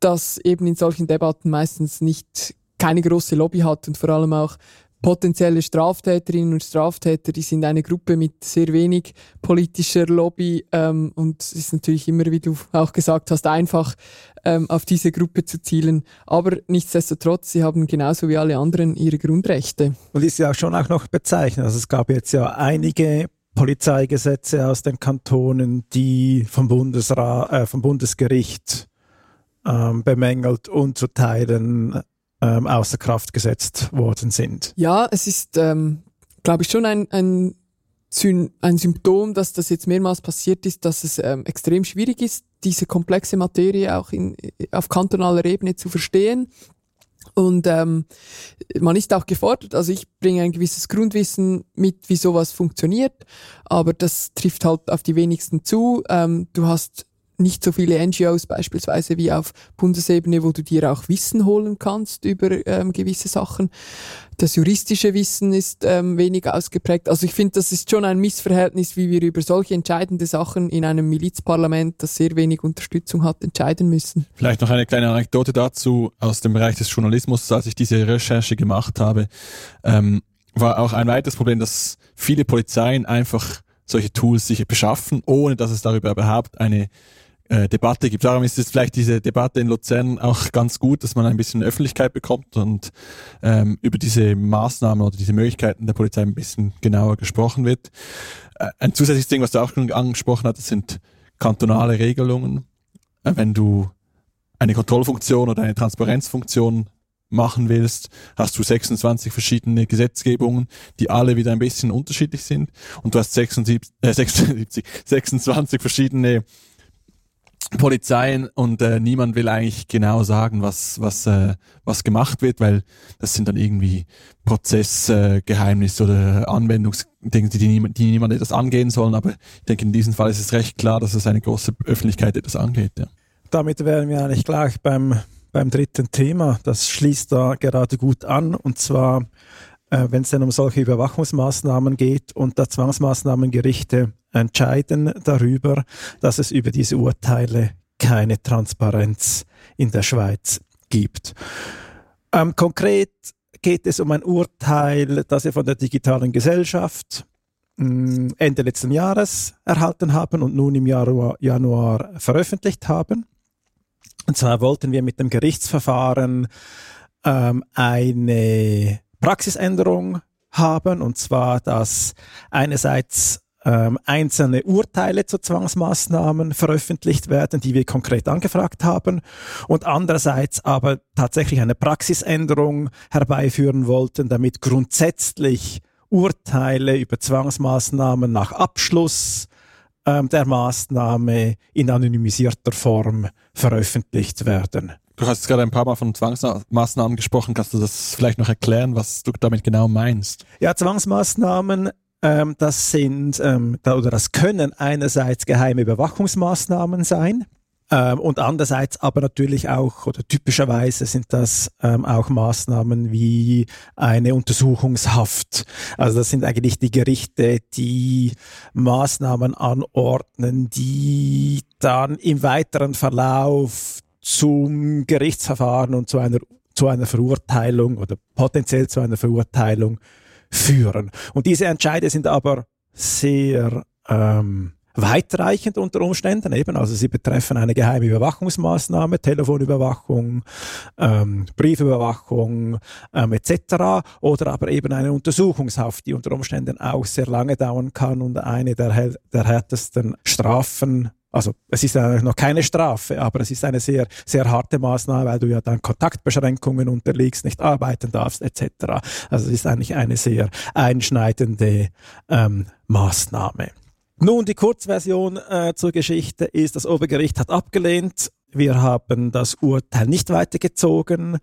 das eben in solchen Debatten meistens nicht keine große Lobby hat und vor allem auch potenzielle Straftäterinnen und Straftäter, die sind eine Gruppe mit sehr wenig politischer Lobby ähm, und es ist natürlich immer, wie du auch gesagt hast, einfach ähm, auf diese Gruppe zu zielen. Aber nichtsdestotrotz, sie haben genauso wie alle anderen ihre Grundrechte. Und ist ja auch schon auch noch bezeichnet. Also es gab jetzt ja einige Polizeigesetze aus den Kantonen, die vom, Bundesrat, äh, vom Bundesgericht ähm, bemängelt und zu Teilen ähm, außer Kraft gesetzt worden sind. Ja, es ist, ähm, glaube ich, schon ein, ein, ein Symptom, dass das jetzt mehrmals passiert ist, dass es ähm, extrem schwierig ist, diese komplexe Materie auch in, auf kantonaler Ebene zu verstehen. Und ähm, man ist auch gefordert, also ich bringe ein gewisses Grundwissen mit, wie sowas funktioniert, aber das trifft halt auf die wenigsten zu. Ähm, du hast nicht so viele NGOs beispielsweise wie auf Bundesebene, wo du dir auch Wissen holen kannst über ähm, gewisse Sachen. Das juristische Wissen ist ähm, wenig ausgeprägt. Also ich finde, das ist schon ein Missverhältnis, wie wir über solche entscheidende Sachen in einem Milizparlament, das sehr wenig Unterstützung hat, entscheiden müssen. Vielleicht noch eine kleine Anekdote dazu aus dem Bereich des Journalismus, als ich diese Recherche gemacht habe, ähm, war auch ein weiteres Problem, dass viele Polizeien einfach solche Tools sich beschaffen, ohne dass es darüber überhaupt eine äh, Debatte gibt. Darum ist es vielleicht diese Debatte in Luzern auch ganz gut, dass man ein bisschen Öffentlichkeit bekommt und ähm, über diese Maßnahmen oder diese Möglichkeiten der Polizei ein bisschen genauer gesprochen wird. Äh, ein zusätzliches Ding, was du auch schon angesprochen hast, sind kantonale Regelungen. Äh, wenn du eine Kontrollfunktion oder eine Transparenzfunktion machen willst, hast du 26 verschiedene Gesetzgebungen, die alle wieder ein bisschen unterschiedlich sind und du hast 76, äh, 76, 26 verschiedene Polizeien und äh, niemand will eigentlich genau sagen, was was äh, was gemacht wird, weil das sind dann irgendwie Prozessgeheimnisse äh, oder Anwendungsdinge, die, niemand, die niemand etwas angehen sollen. Aber ich denke, in diesem Fall ist es recht klar, dass es eine große Öffentlichkeit etwas angeht. Ja. Damit wären wir eigentlich gleich beim beim dritten Thema. Das schließt da gerade gut an und zwar wenn es denn um solche Überwachungsmaßnahmen geht und da Zwangsmaßnahmengerichte entscheiden darüber, dass es über diese Urteile keine Transparenz in der Schweiz gibt. Ähm, konkret geht es um ein Urteil, das wir von der digitalen Gesellschaft mh, mm, Ende letzten Jahres erhalten haben und nun im Januar, Januar veröffentlicht haben. Und zwar wollten wir mit dem Gerichtsverfahren ähm, eine Praxisänderung haben, und zwar, dass einerseits ähm, einzelne Urteile zu Zwangsmaßnahmen veröffentlicht werden, die wir konkret angefragt haben, und andererseits aber tatsächlich eine Praxisänderung herbeiführen wollten, damit grundsätzlich Urteile über Zwangsmaßnahmen nach Abschluss ähm, der Maßnahme in anonymisierter Form veröffentlicht werden. Du hast gerade ein paar Mal von Zwangsmaßnahmen gesprochen. Kannst du das vielleicht noch erklären, was du damit genau meinst? Ja, Zwangsmaßnahmen ähm, das sind ähm, oder das können einerseits geheime Überwachungsmaßnahmen sein. Ähm, und andererseits aber natürlich auch, oder typischerweise sind das ähm, auch Maßnahmen wie eine Untersuchungshaft. Also das sind eigentlich die Gerichte, die Maßnahmen anordnen, die dann im weiteren Verlauf zum Gerichtsverfahren und zu einer, zu einer Verurteilung oder potenziell zu einer Verurteilung führen. Und diese Entscheide sind aber sehr ähm, weitreichend unter Umständen eben. Also sie betreffen eine geheime Überwachungsmaßnahme, Telefonüberwachung, ähm, Briefüberwachung ähm, etc. Oder aber eben eine Untersuchungshaft, die unter Umständen auch sehr lange dauern kann und eine der, der härtesten Strafen also es ist ja noch keine Strafe, aber es ist eine sehr, sehr harte Maßnahme, weil du ja dann Kontaktbeschränkungen unterliegst, nicht arbeiten darfst etc. Also es ist eigentlich eine sehr einschneidende ähm, Maßnahme. Nun, die Kurzversion äh, zur Geschichte ist, das Obergericht hat abgelehnt. Wir haben das Urteil nicht weitergezogen,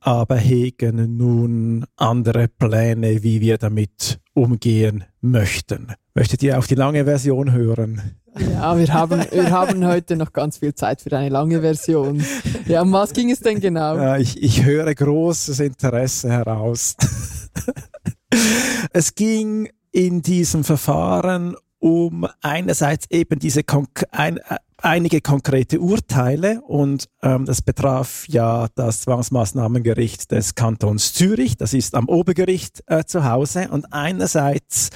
aber hegen nun andere Pläne, wie wir damit umgehen möchten. Möchtet ihr auch die lange Version hören? Ja, wir haben, wir haben heute noch ganz viel Zeit für eine lange Version. Ja, um was ging es denn genau? Ja, ich, ich höre großes Interesse heraus. es ging in diesem Verfahren um einerseits eben diese Konk ein, einige konkrete Urteile und ähm, das betraf ja das Zwangsmaßnahmengericht des Kantons Zürich, das ist am Obergericht äh, zu Hause und einerseits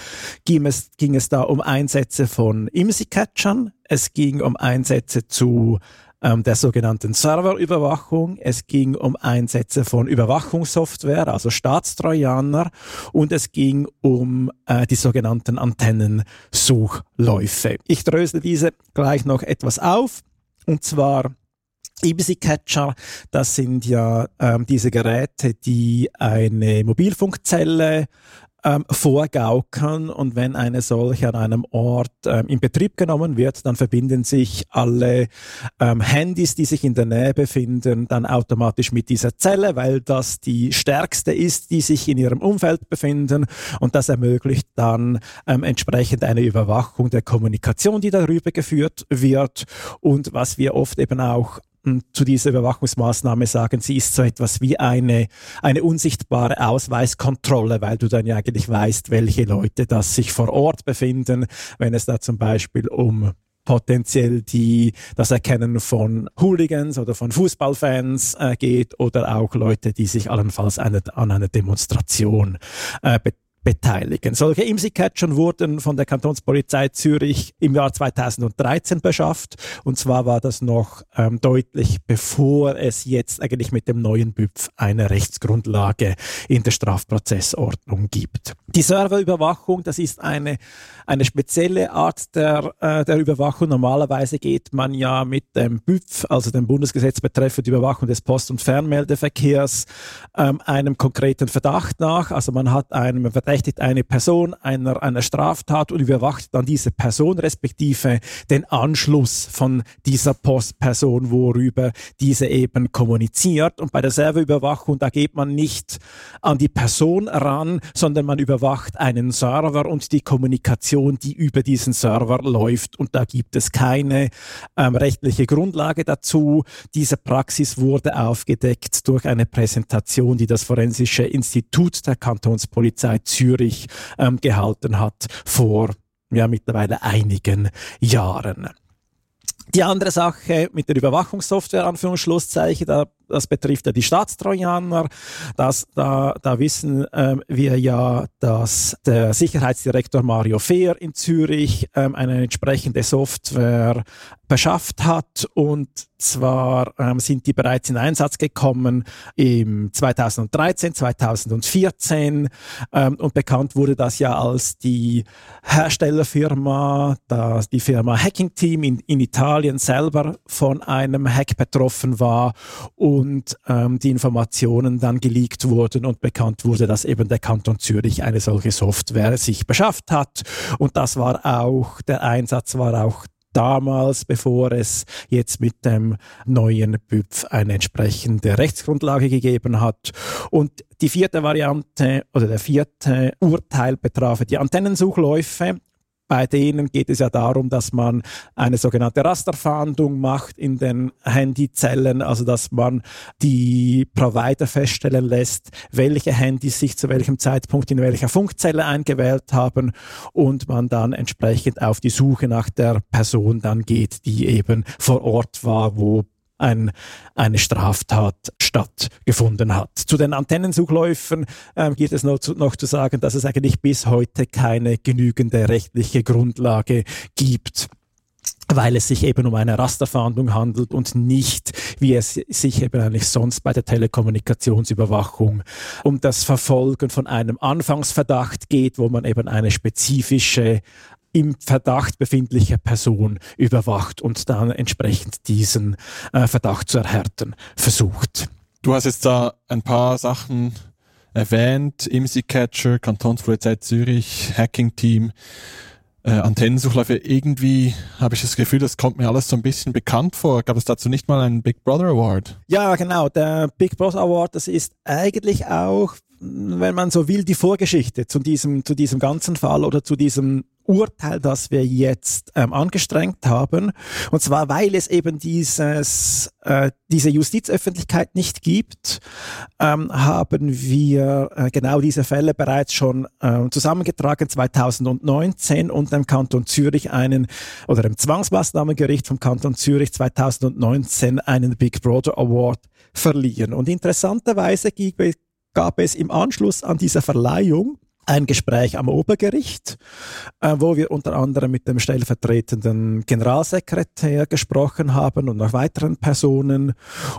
ging es, ging es da um Einsätze von IMSI-Catchern, es ging um Einsätze zu ähm, der sogenannten Serverüberwachung. Es ging um Einsätze von Überwachungssoftware, also Staatstrojaner, und es ging um äh, die sogenannten Antennensuchläufe. Ich drösel diese gleich noch etwas auf, und zwar EBC Catcher, das sind ja ähm, diese Geräte, die eine Mobilfunkzelle ähm, vorgaukeln. Und wenn eine solche an einem Ort ähm, in Betrieb genommen wird, dann verbinden sich alle ähm, Handys, die sich in der Nähe befinden, dann automatisch mit dieser Zelle, weil das die stärkste ist, die sich in ihrem Umfeld befinden. Und das ermöglicht dann ähm, entsprechend eine Überwachung der Kommunikation, die darüber geführt wird. Und was wir oft eben auch zu dieser Überwachungsmaßnahme sagen, sie ist so etwas wie eine, eine unsichtbare Ausweiskontrolle, weil du dann ja eigentlich weißt, welche Leute das sich vor Ort befinden, wenn es da zum Beispiel um potenziell die das Erkennen von Hooligans oder von Fußballfans äh, geht oder auch Leute, die sich allenfalls eine, an einer Demonstration äh, beteiligen. Solche IMSI-Catcher wurden von der Kantonspolizei Zürich im Jahr 2013 beschafft und zwar war das noch ähm, deutlich bevor es jetzt eigentlich mit dem neuen BÜPF eine Rechtsgrundlage in der Strafprozessordnung gibt. Die Serverüberwachung, das ist eine, eine spezielle Art der, äh, der Überwachung. Normalerweise geht man ja mit dem BÜPF, also dem Bundesgesetz betreffend Überwachung des Post- und Fernmeldeverkehrs, ähm, einem konkreten Verdacht nach. Also man hat einen, man verdächtigt eine Person einer, einer Straftat und überwacht dann diese Person respektive den Anschluss von dieser Postperson, worüber diese eben kommuniziert. Und bei der Serverüberwachung, da geht man nicht an die Person ran, sondern man überwacht einen Server und die Kommunikation, die über diesen Server läuft. Und da gibt es keine ähm, rechtliche Grundlage dazu. Diese Praxis wurde aufgedeckt durch eine Präsentation, die das Forensische Institut der Kantonspolizei Zürich ähm, gehalten hat vor ja, mittlerweile einigen Jahren. Die andere Sache mit der Überwachungssoftware, Anführungsschlusszeichen, da, das betrifft ja die Staatstrojaner. Das, da, da wissen ähm, wir ja, dass der Sicherheitsdirektor Mario Fehr in Zürich ähm, eine entsprechende Software beschafft hat. Und zwar ähm, sind die bereits in Einsatz gekommen im 2013, 2014 ähm, und bekannt wurde das ja als die Herstellerfirma, da die Firma Hacking Team in, in Italien selber von einem Hack betroffen war. und ähm, die Informationen dann geleakt wurden und bekannt wurde, dass eben der Kanton Zürich eine solche Software sich beschafft hat und das war auch, der Einsatz war auch damals, bevor es jetzt mit dem neuen BÜPF eine entsprechende Rechtsgrundlage gegeben hat. Und die vierte Variante oder der vierte Urteil betraf die Antennensuchläufe. Bei denen geht es ja darum, dass man eine sogenannte Rasterfahndung macht in den Handyzellen, also dass man die Provider feststellen lässt, welche Handys sich zu welchem Zeitpunkt in welcher Funkzelle eingewählt haben und man dann entsprechend auf die Suche nach der Person dann geht, die eben vor Ort war, wo ein, eine Straftat stattgefunden hat. Zu den Antennensuchläufen ähm, geht es noch zu, noch zu sagen, dass es eigentlich bis heute keine genügende rechtliche Grundlage gibt weil es sich eben um eine Rasterfahndung handelt und nicht, wie es sich eben eigentlich sonst bei der Telekommunikationsüberwachung um das Verfolgen von einem Anfangsverdacht geht, wo man eben eine spezifische im Verdacht befindliche Person überwacht und dann entsprechend diesen äh, Verdacht zu erhärten versucht. Du hast jetzt da ein paar Sachen erwähnt, IMSI Catcher, Kantonspolizei Zürich, Hacking Team, äh, Antennensuchläufe. Irgendwie habe ich das Gefühl, das kommt mir alles so ein bisschen bekannt vor. Gab es dazu nicht mal einen Big Brother Award? Ja, genau. Der Big Brother Award, das ist eigentlich auch, wenn man so will, die Vorgeschichte zu diesem, zu diesem ganzen Fall oder zu diesem Urteil, das wir jetzt ähm, angestrengt haben. Und zwar, weil es eben dieses, äh, diese Justizöffentlichkeit nicht gibt, ähm, haben wir äh, genau diese Fälle bereits schon äh, zusammengetragen 2019 und dem Kanton Zürich einen, oder dem Zwangsmaßnahmengericht vom Kanton Zürich 2019 einen Big Brother Award verliehen. Und interessanterweise gab es im Anschluss an dieser Verleihung ein Gespräch am Obergericht, äh, wo wir unter anderem mit dem stellvertretenden Generalsekretär gesprochen haben und noch weiteren Personen.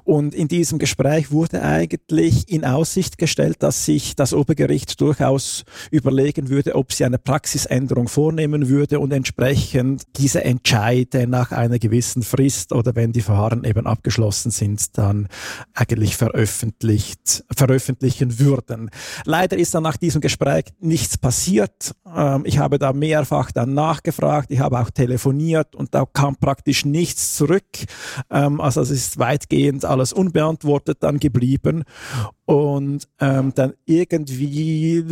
Und in diesem Gespräch wurde eigentlich in Aussicht gestellt, dass sich das Obergericht durchaus überlegen würde, ob sie eine Praxisänderung vornehmen würde und entsprechend diese Entscheide nach einer gewissen Frist oder wenn die Verfahren eben abgeschlossen sind, dann eigentlich veröffentlicht, veröffentlichen würden. Leider ist dann nach diesem Gespräch nichts passiert. Ähm, ich habe da mehrfach dann nachgefragt, ich habe auch telefoniert und da kam praktisch nichts zurück. Ähm, also es ist weitgehend alles unbeantwortet dann geblieben. Und ähm, dann irgendwie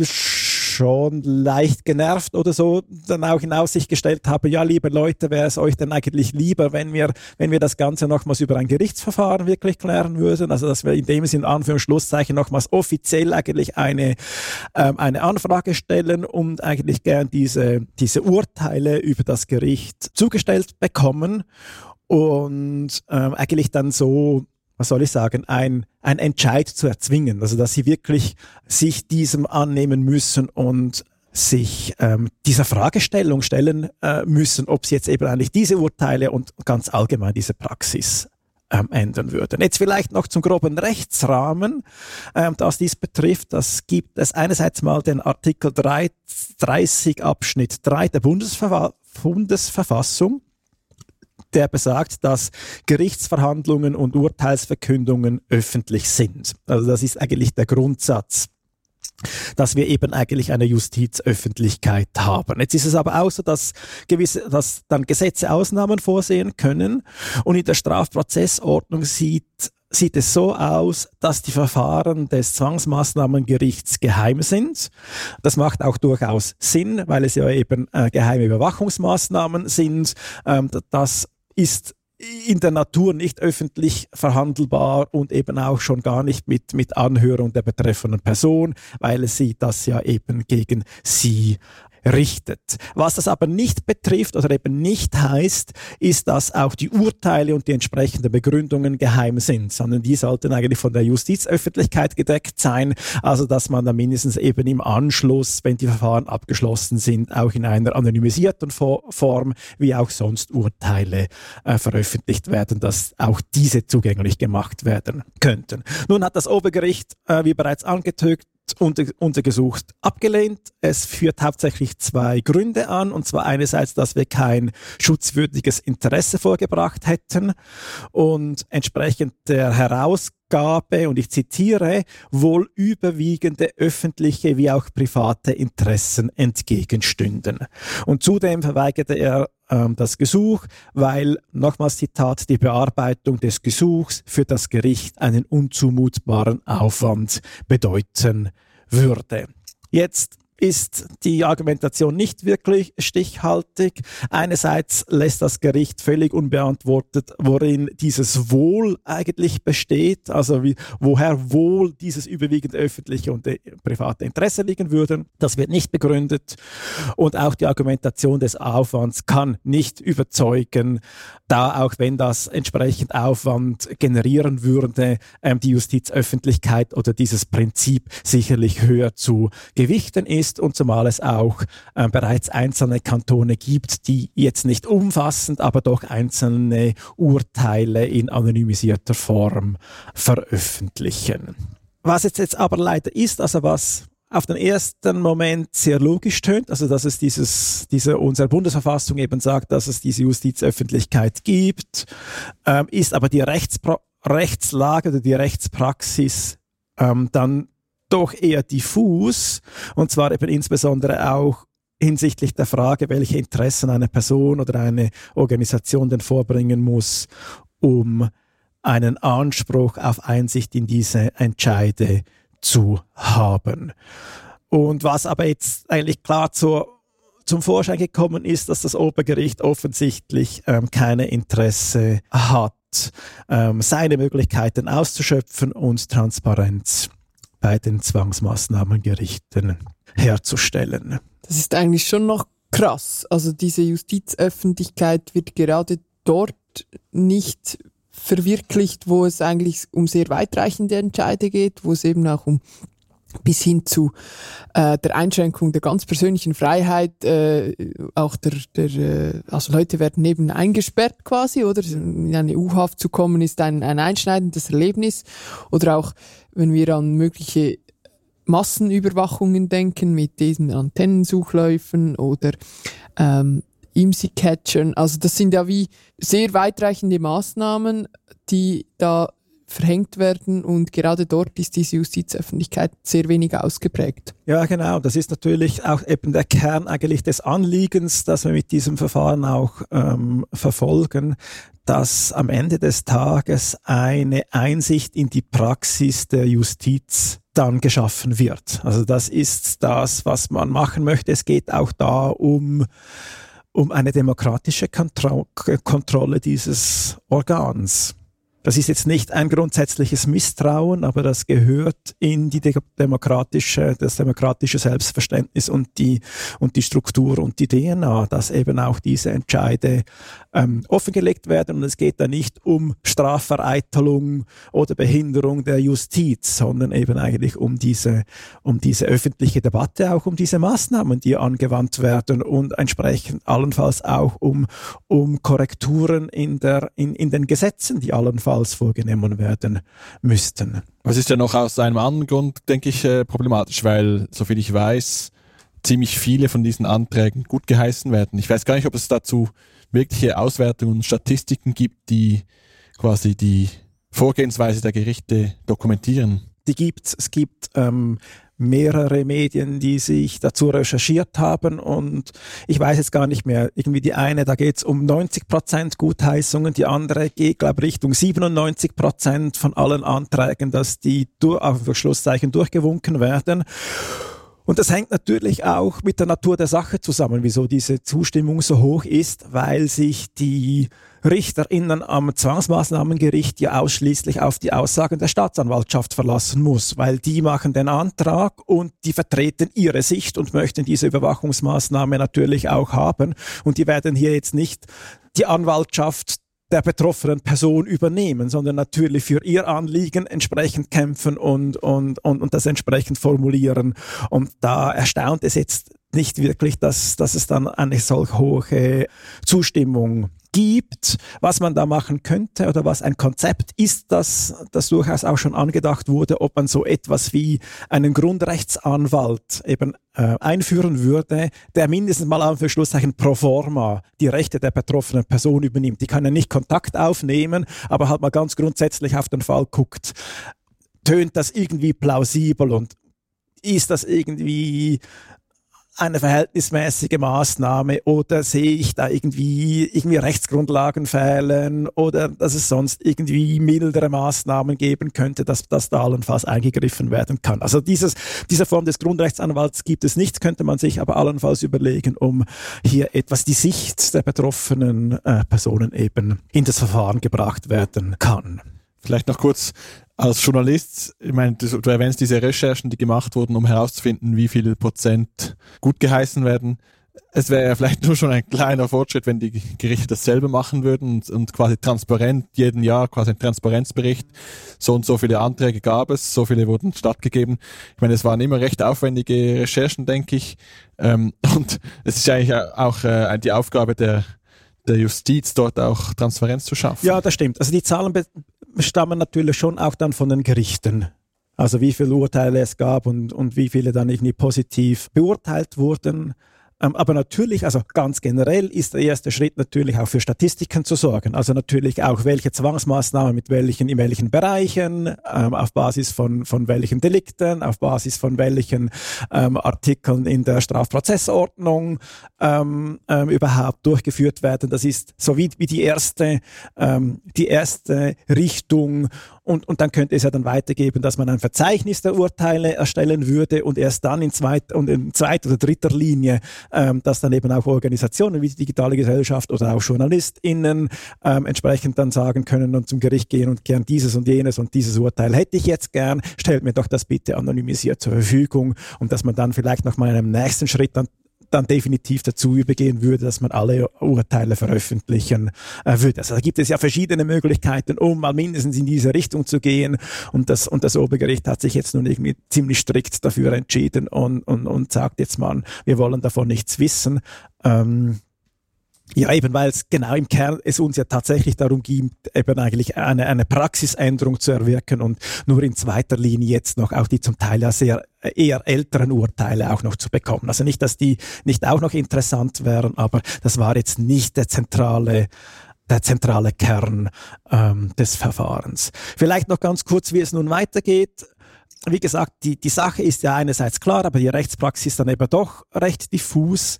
schon leicht genervt oder so dann auch in Aussicht gestellt habe, ja, liebe Leute, wäre es euch denn eigentlich lieber, wenn wir, wenn wir das Ganze nochmals über ein Gerichtsverfahren wirklich klären würden, also dass wir in dem Sinne Anführungszeichen nochmals offiziell eigentlich eine, ähm, eine Anfrage stellen und eigentlich gern diese, diese Urteile über das Gericht zugestellt bekommen und ähm, eigentlich dann so was soll ich sagen, ein, ein Entscheid zu erzwingen. Also dass sie wirklich sich diesem annehmen müssen und sich ähm, dieser Fragestellung stellen äh, müssen, ob sie jetzt eben eigentlich diese Urteile und ganz allgemein diese Praxis ähm, ändern würden. Jetzt vielleicht noch zum groben Rechtsrahmen, ähm, das dies betrifft. Das gibt es einerseits mal den Artikel 30 Abschnitt 3 der Bundesver Bundesverfassung der besagt, dass Gerichtsverhandlungen und Urteilsverkündungen öffentlich sind. Also das ist eigentlich der Grundsatz dass wir eben eigentlich eine Justizöffentlichkeit haben. Jetzt ist es aber auch so, dass gewisse, dass dann Gesetze Ausnahmen vorsehen können und in der Strafprozessordnung sieht sieht es so aus, dass die Verfahren des Zwangsmaßnahmengerichts geheim sind. Das macht auch durchaus Sinn, weil es ja eben äh, geheime Überwachungsmaßnahmen sind. Ähm, das ist in der Natur nicht öffentlich verhandelbar und eben auch schon gar nicht mit, mit Anhörung der betreffenden Person, weil sie das ja eben gegen sie richtet. Was das aber nicht betrifft oder eben nicht heißt, ist, dass auch die Urteile und die entsprechenden Begründungen geheim sind, sondern die sollten eigentlich von der Justizöffentlichkeit gedeckt sein, also dass man da mindestens eben im Anschluss, wenn die Verfahren abgeschlossen sind, auch in einer anonymisierten Form wie auch sonst Urteile äh, veröffentlicht werden, dass auch diese zugänglich gemacht werden könnten. Nun hat das Obergericht, äh, wie bereits angetönt, unter, untergesucht abgelehnt. Es führt hauptsächlich zwei Gründe an, und zwar einerseits, dass wir kein schutzwürdiges Interesse vorgebracht hätten und entsprechend der Herausgabe, und ich zitiere, wohl überwiegende öffentliche wie auch private Interessen entgegenstünden. Und zudem verweigerte er ähm, das Gesuch, weil, nochmals Zitat, die Bearbeitung des Gesuchs für das Gericht einen unzumutbaren Aufwand bedeuten würde. Jetzt ist die Argumentation nicht wirklich stichhaltig. Einerseits lässt das Gericht völlig unbeantwortet, worin dieses Wohl eigentlich besteht, also wie, woher wohl dieses überwiegend öffentliche und private Interesse liegen würde. Das wird nicht begründet und auch die Argumentation des Aufwands kann nicht überzeugen, da auch wenn das entsprechend Aufwand generieren würde, ähm, die Justizöffentlichkeit oder dieses Prinzip sicherlich höher zu gewichten ist ist und zumal es auch äh, bereits einzelne Kantone gibt, die jetzt nicht umfassend, aber doch einzelne Urteile in anonymisierter Form veröffentlichen. Was jetzt, jetzt aber leider ist, also was auf den ersten Moment sehr logisch tönt, also dass es dieses, diese unsere Bundesverfassung eben sagt, dass es diese Justizöffentlichkeit gibt, ähm, ist aber die Rechtspro Rechtslage oder die Rechtspraxis ähm, dann doch eher diffus und zwar eben insbesondere auch hinsichtlich der Frage, welche Interessen eine Person oder eine Organisation denn vorbringen muss, um einen Anspruch auf Einsicht in diese Entscheide zu haben. Und was aber jetzt eigentlich klar zur, zum Vorschein gekommen ist, dass das Obergericht offensichtlich ähm, keine Interesse hat, ähm, seine Möglichkeiten auszuschöpfen und Transparenz bei den Zwangsmaßnahmengerichten herzustellen. Das ist eigentlich schon noch krass. Also diese Justizöffentlichkeit wird gerade dort nicht verwirklicht, wo es eigentlich um sehr weitreichende Entscheide geht, wo es eben auch um bis hin zu äh, der Einschränkung der ganz persönlichen Freiheit, äh, auch der, der äh, also Leute werden eben eingesperrt quasi, oder in eine U-Haft zu kommen ist ein, ein einschneidendes Erlebnis, oder auch wenn wir an mögliche Massenüberwachungen denken mit diesen Antennensuchläufen oder ähm, IMSI-Catchern, also das sind ja wie sehr weitreichende Maßnahmen, die da verhängt werden und gerade dort ist diese Justizöffentlichkeit sehr wenig ausgeprägt. Ja, genau. Das ist natürlich auch eben der Kern eigentlich des Anliegens, das wir mit diesem Verfahren auch ähm, verfolgen, dass am Ende des Tages eine Einsicht in die Praxis der Justiz dann geschaffen wird. Also das ist das, was man machen möchte. Es geht auch da um um eine demokratische Kontro Kontrolle dieses Organs. Das ist jetzt nicht ein grundsätzliches Misstrauen, aber das gehört in die demokratische, das demokratische Selbstverständnis und die, und die Struktur und die DNA, dass eben auch diese Entscheide ähm, offengelegt werden. Und es geht da nicht um Strafvereitelung oder Behinderung der Justiz, sondern eben eigentlich um diese, um diese öffentliche Debatte, auch um diese Maßnahmen, die angewandt werden und entsprechend allenfalls auch um, um Korrekturen in, der, in, in den Gesetzen, die allenfalls allenfalls vorgenommen werden müssten. Was ist ja noch aus einem anderen Grund, denke ich, äh, problematisch, weil, soviel ich weiß, ziemlich viele von diesen Anträgen gut geheißen werden. Ich weiß gar nicht, ob es dazu wirkliche Auswertungen und Statistiken gibt, die quasi die Vorgehensweise der Gerichte dokumentieren. Die gibt es. gibt ähm, mehrere Medien, die sich dazu recherchiert haben und ich weiß jetzt gar nicht mehr, irgendwie die eine, da geht es um 90 Prozent Gutheißungen, die andere geht, glaube Richtung 97 Prozent von allen Anträgen, dass die durch, auf Schlusszeichen durchgewunken werden. Und das hängt natürlich auch mit der Natur der Sache zusammen, wieso diese Zustimmung so hoch ist, weil sich die RichterInnen am Zwangsmaßnahmengericht ja ausschließlich auf die Aussagen der Staatsanwaltschaft verlassen muss, weil die machen den Antrag und die vertreten ihre Sicht und möchten diese Überwachungsmaßnahme natürlich auch haben. Und die werden hier jetzt nicht die Anwaltschaft der betroffenen Person übernehmen, sondern natürlich für ihr Anliegen entsprechend kämpfen und, und, und, und das entsprechend formulieren. Und da erstaunt es jetzt nicht wirklich, dass, dass es dann eine solch hohe Zustimmung gibt, was man da machen könnte oder was ein Konzept ist, das, das durchaus auch schon angedacht wurde, ob man so etwas wie einen Grundrechtsanwalt eben äh, einführen würde, der mindestens mal für Schlusszeichen pro forma die Rechte der betroffenen Person übernimmt. Die kann ja nicht Kontakt aufnehmen, aber halt mal ganz grundsätzlich auf den Fall guckt. Tönt das irgendwie plausibel und ist das irgendwie eine verhältnismäßige Maßnahme oder sehe ich da irgendwie, irgendwie Rechtsgrundlagen fehlen oder dass es sonst irgendwie mildere Maßnahmen geben könnte, dass, dass da allenfalls eingegriffen werden kann. Also dieses, diese Form des Grundrechtsanwalts gibt es nicht, könnte man sich aber allenfalls überlegen, um hier etwas die Sicht der betroffenen äh, Personen eben in das Verfahren gebracht werden kann. Vielleicht noch kurz als Journalist, ich meine, du, du, erwähnst diese Recherchen, die gemacht wurden, um herauszufinden, wie viel Prozent gut geheißen werden. Es wäre ja vielleicht nur schon ein kleiner Fortschritt, wenn die Gerichte dasselbe machen würden und, und quasi transparent jeden Jahr quasi ein Transparenzbericht. So und so viele Anträge gab es, so viele wurden stattgegeben. Ich meine, es waren immer recht aufwendige Recherchen, denke ich. Ähm, und es ist eigentlich auch äh, die Aufgabe der der Justiz dort auch Transparenz zu schaffen. Ja, das stimmt. Also die Zahlen stammen natürlich schon auch dann von den Gerichten. Also wie viele Urteile es gab und, und wie viele dann irgendwie positiv beurteilt wurden. Ähm, aber natürlich, also ganz generell ist der erste Schritt natürlich auch für Statistiken zu sorgen. Also natürlich auch, welche Zwangsmaßnahmen mit welchen, in welchen Bereichen, ähm, auf Basis von, von welchen Delikten, auf Basis von welchen ähm, Artikeln in der Strafprozessordnung ähm, ähm, überhaupt durchgeführt werden. Das ist so wie, wie die erste, ähm, die erste Richtung und, und dann könnte es ja dann weitergeben, dass man ein Verzeichnis der Urteile erstellen würde und erst dann in, zweit, und in zweiter oder dritter Linie, ähm, dass dann eben auch Organisationen wie die digitale Gesellschaft oder auch JournalistInnen ähm, entsprechend dann sagen können und zum Gericht gehen und gern dieses und jenes und dieses Urteil hätte ich jetzt gern, stellt mir doch das bitte anonymisiert zur Verfügung und dass man dann vielleicht noch mal in einem nächsten Schritt dann dann definitiv dazu übergehen würde, dass man alle Urteile veröffentlichen äh, würde. Also da gibt es ja verschiedene Möglichkeiten, um mal mindestens in diese Richtung zu gehen. Und das, und das Obergericht hat sich jetzt nun irgendwie ziemlich strikt dafür entschieden und, und, und sagt jetzt mal, wir wollen davon nichts wissen. Ähm, ja, eben weil es genau im Kern es uns ja tatsächlich darum ging, eben eigentlich eine, eine Praxisänderung zu erwirken und nur in zweiter Linie jetzt noch auch die zum Teil ja sehr eher älteren Urteile auch noch zu bekommen. Also nicht, dass die nicht auch noch interessant wären, aber das war jetzt nicht der zentrale der zentrale Kern ähm, des Verfahrens. Vielleicht noch ganz kurz, wie es nun weitergeht wie gesagt, die, die Sache ist ja einerseits klar, aber die Rechtspraxis dann eben doch recht diffus.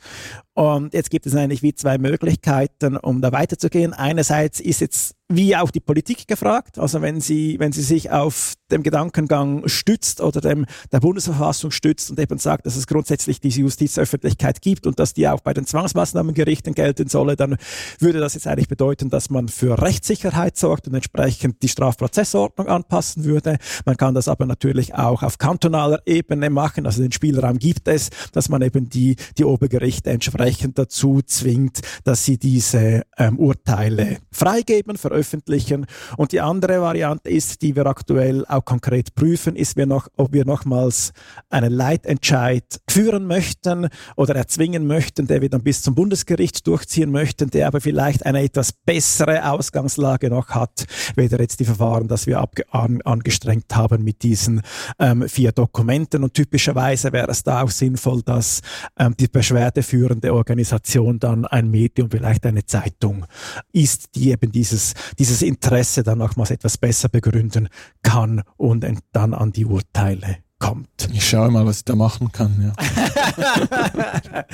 Und jetzt gibt es eigentlich wie zwei Möglichkeiten, um da weiterzugehen. Einerseits ist jetzt wie auch die Politik gefragt. Also wenn sie, wenn sie sich auf dem Gedankengang stützt oder dem der Bundesverfassung stützt und eben sagt, dass es grundsätzlich diese Justizöffentlichkeit gibt und dass die auch bei den Zwangsmaßnahmengerichten gelten solle, dann würde das jetzt eigentlich bedeuten, dass man für Rechtssicherheit sorgt und entsprechend die Strafprozessordnung anpassen würde. Man kann das aber natürlich auch auf kantonaler Ebene machen. Also den Spielraum gibt es, dass man eben die, die Obergerichte entsprechend dazu zwingt, dass sie diese ähm, Urteile freigeben, veröffentlichen. Und die andere Variante ist, die wir aktuell auch konkret prüfen, ist, wir noch, ob wir nochmals einen Leitentscheid führen möchten oder erzwingen möchten, der wir dann bis zum Bundesgericht durchziehen möchten, der aber vielleicht eine etwas bessere Ausgangslage noch hat, weder jetzt die Verfahren, das wir an, angestrengt haben mit diesen ähm, vier Dokumenten. Und typischerweise wäre es da auch sinnvoll, dass ähm, die beschwerdeführende Organisation dann ein Medium, vielleicht eine Zeitung ist, die eben dieses, dieses Interesse dann nochmals etwas besser begründen kann und dann an die Urteile kommt. Ich schaue mal, was ich da machen kann. Ja.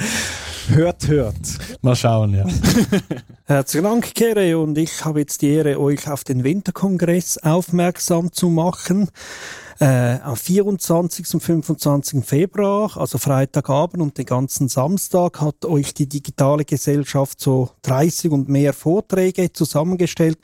hört, hört. Mal schauen, ja. Herzlichen Dank, Kere, und ich habe jetzt die Ehre, euch auf den Winterkongress aufmerksam zu machen äh, am 24. und 25. Februar, also Freitagabend und den ganzen Samstag, hat euch die digitale Gesellschaft so 30 und mehr Vorträge zusammengestellt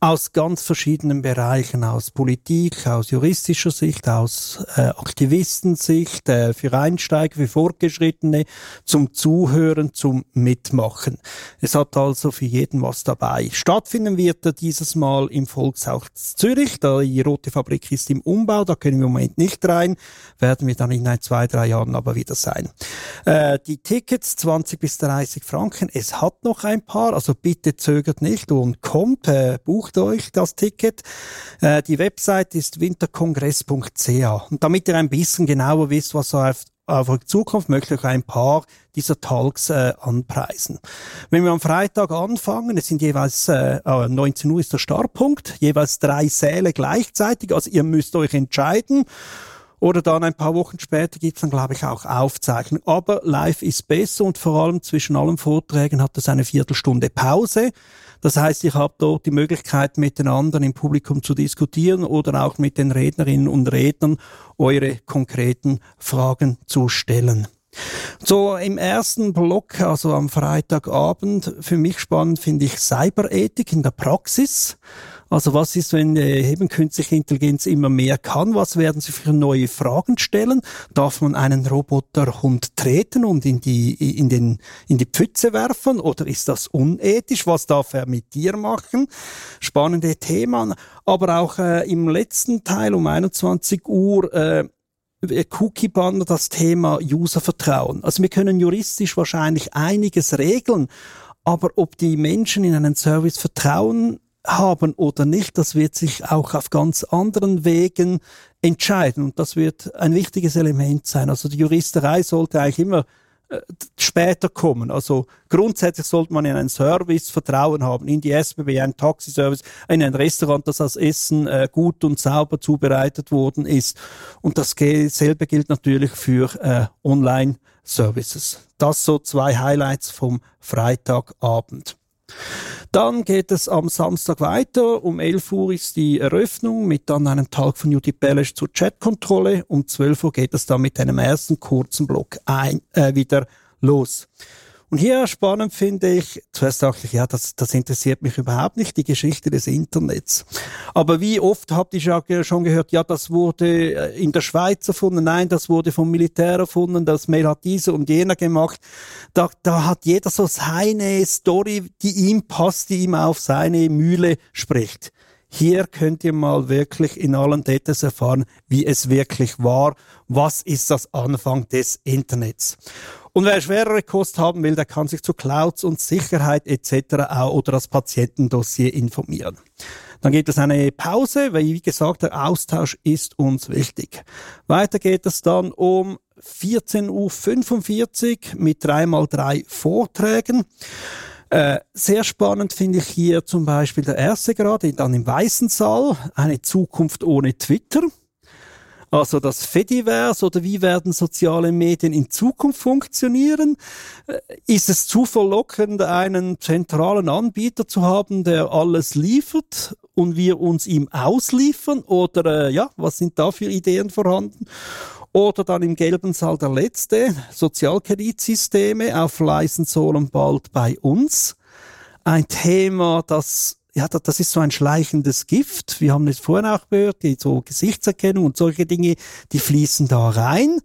aus ganz verschiedenen Bereichen, aus Politik, aus juristischer Sicht, aus äh, Aktivistensicht, äh, für Einsteiger, für Fortgeschrittene, zum Zuhören, zum Mitmachen. Es hat also für jeden was dabei. Stattfinden wird er dieses Mal im Volkshaus Zürich. Die Rote Fabrik ist im Umbau da können wir im Moment nicht rein, werden wir dann in ein, zwei, drei Jahren aber wieder sein. Äh, die Tickets 20 bis 30 Franken, es hat noch ein paar, also bitte zögert nicht und kommt, äh, bucht euch das Ticket. Äh, die Website ist winterkongress.ca und damit ihr ein bisschen genauer wisst, was auf auf eure Zukunft möchte ich ein paar dieser Talks äh, anpreisen. Wenn wir am Freitag anfangen, es sind jeweils äh, 19 Uhr ist der Startpunkt, jeweils drei Säle gleichzeitig, also ihr müsst euch entscheiden. Oder dann ein paar Wochen später gibt's dann, glaube ich, auch Aufzeichnungen. Aber live ist besser und vor allem zwischen allen Vorträgen hat es eine Viertelstunde Pause. Das heißt, ich habe dort die Möglichkeit, mit den anderen im Publikum zu diskutieren oder auch mit den Rednerinnen und Rednern eure konkreten Fragen zu stellen. So im ersten Block, also am Freitagabend, für mich spannend finde ich Cyberethik in der Praxis. Also was ist, wenn äh, eben künstliche Intelligenz immer mehr kann? Was werden sie für neue Fragen stellen? Darf man einen Roboterhund treten und in die, in den, in die Pfütze werfen? Oder ist das unethisch? Was darf er mit dir machen? Spannende Themen. Aber auch äh, im letzten Teil um 21 Uhr, äh, Cookie Banner das Thema Uservertrauen. Also wir können juristisch wahrscheinlich einiges regeln, aber ob die Menschen in einen Service vertrauen, haben oder nicht, das wird sich auch auf ganz anderen Wegen entscheiden. Und das wird ein wichtiges Element sein. Also die Juristerei sollte eigentlich immer äh, später kommen. Also grundsätzlich sollte man in einen Service Vertrauen haben, in die SBB, einen Taxiservice, in ein Restaurant, das Essen äh, gut und sauber zubereitet worden ist. Und das selbe gilt natürlich für äh, Online-Services. Das so zwei Highlights vom Freitagabend. Dann geht es am Samstag weiter. Um 11 Uhr ist die Eröffnung mit dann einem Tag von Judy Bellish zur Chatkontrolle. Um 12 Uhr geht es dann mit einem ersten kurzen Block ein, äh, wieder los. Und hier spannend finde ich, zuerst dachte ich, ja, das, das interessiert mich überhaupt nicht, die Geschichte des Internets. Aber wie oft habt ihr schon gehört, ja, das wurde äh, in der Schweiz erfunden, nein, das wurde vom Militär erfunden, das Mail hat dieser und jener gemacht. Da, da hat jeder so seine Story, die ihm passt, die ihm auf seine Mühle spricht. Hier könnt ihr mal wirklich in allen Details erfahren, wie es wirklich war. Was ist das Anfang des Internets? Und wer schwerere Kost haben will, der kann sich zu Clouds und Sicherheit etc. auch oder das Patientendossier informieren. Dann gibt es eine Pause, weil wie gesagt, der Austausch ist uns wichtig. Weiter geht es dann um 14.45 Uhr mit 3x3 Vorträgen. Äh, sehr spannend finde ich hier zum Beispiel der erste gerade, dann im Weißen Saal, eine Zukunft ohne Twitter. Also das Fediverse oder wie werden soziale Medien in Zukunft funktionieren? Äh, ist es zu verlockend, einen zentralen Anbieter zu haben, der alles liefert und wir uns ihm ausliefern? Oder äh, ja, was sind da für Ideen vorhanden? Oder dann im gelben Saal der letzte, Sozialkreditsysteme auf leisen Sohlen bald bei uns. Ein Thema, das ja, das ist so ein schleichendes Gift. Wir haben es vorhin auch gehört, die so Gesichtserkennung und solche Dinge, die fließen da rein.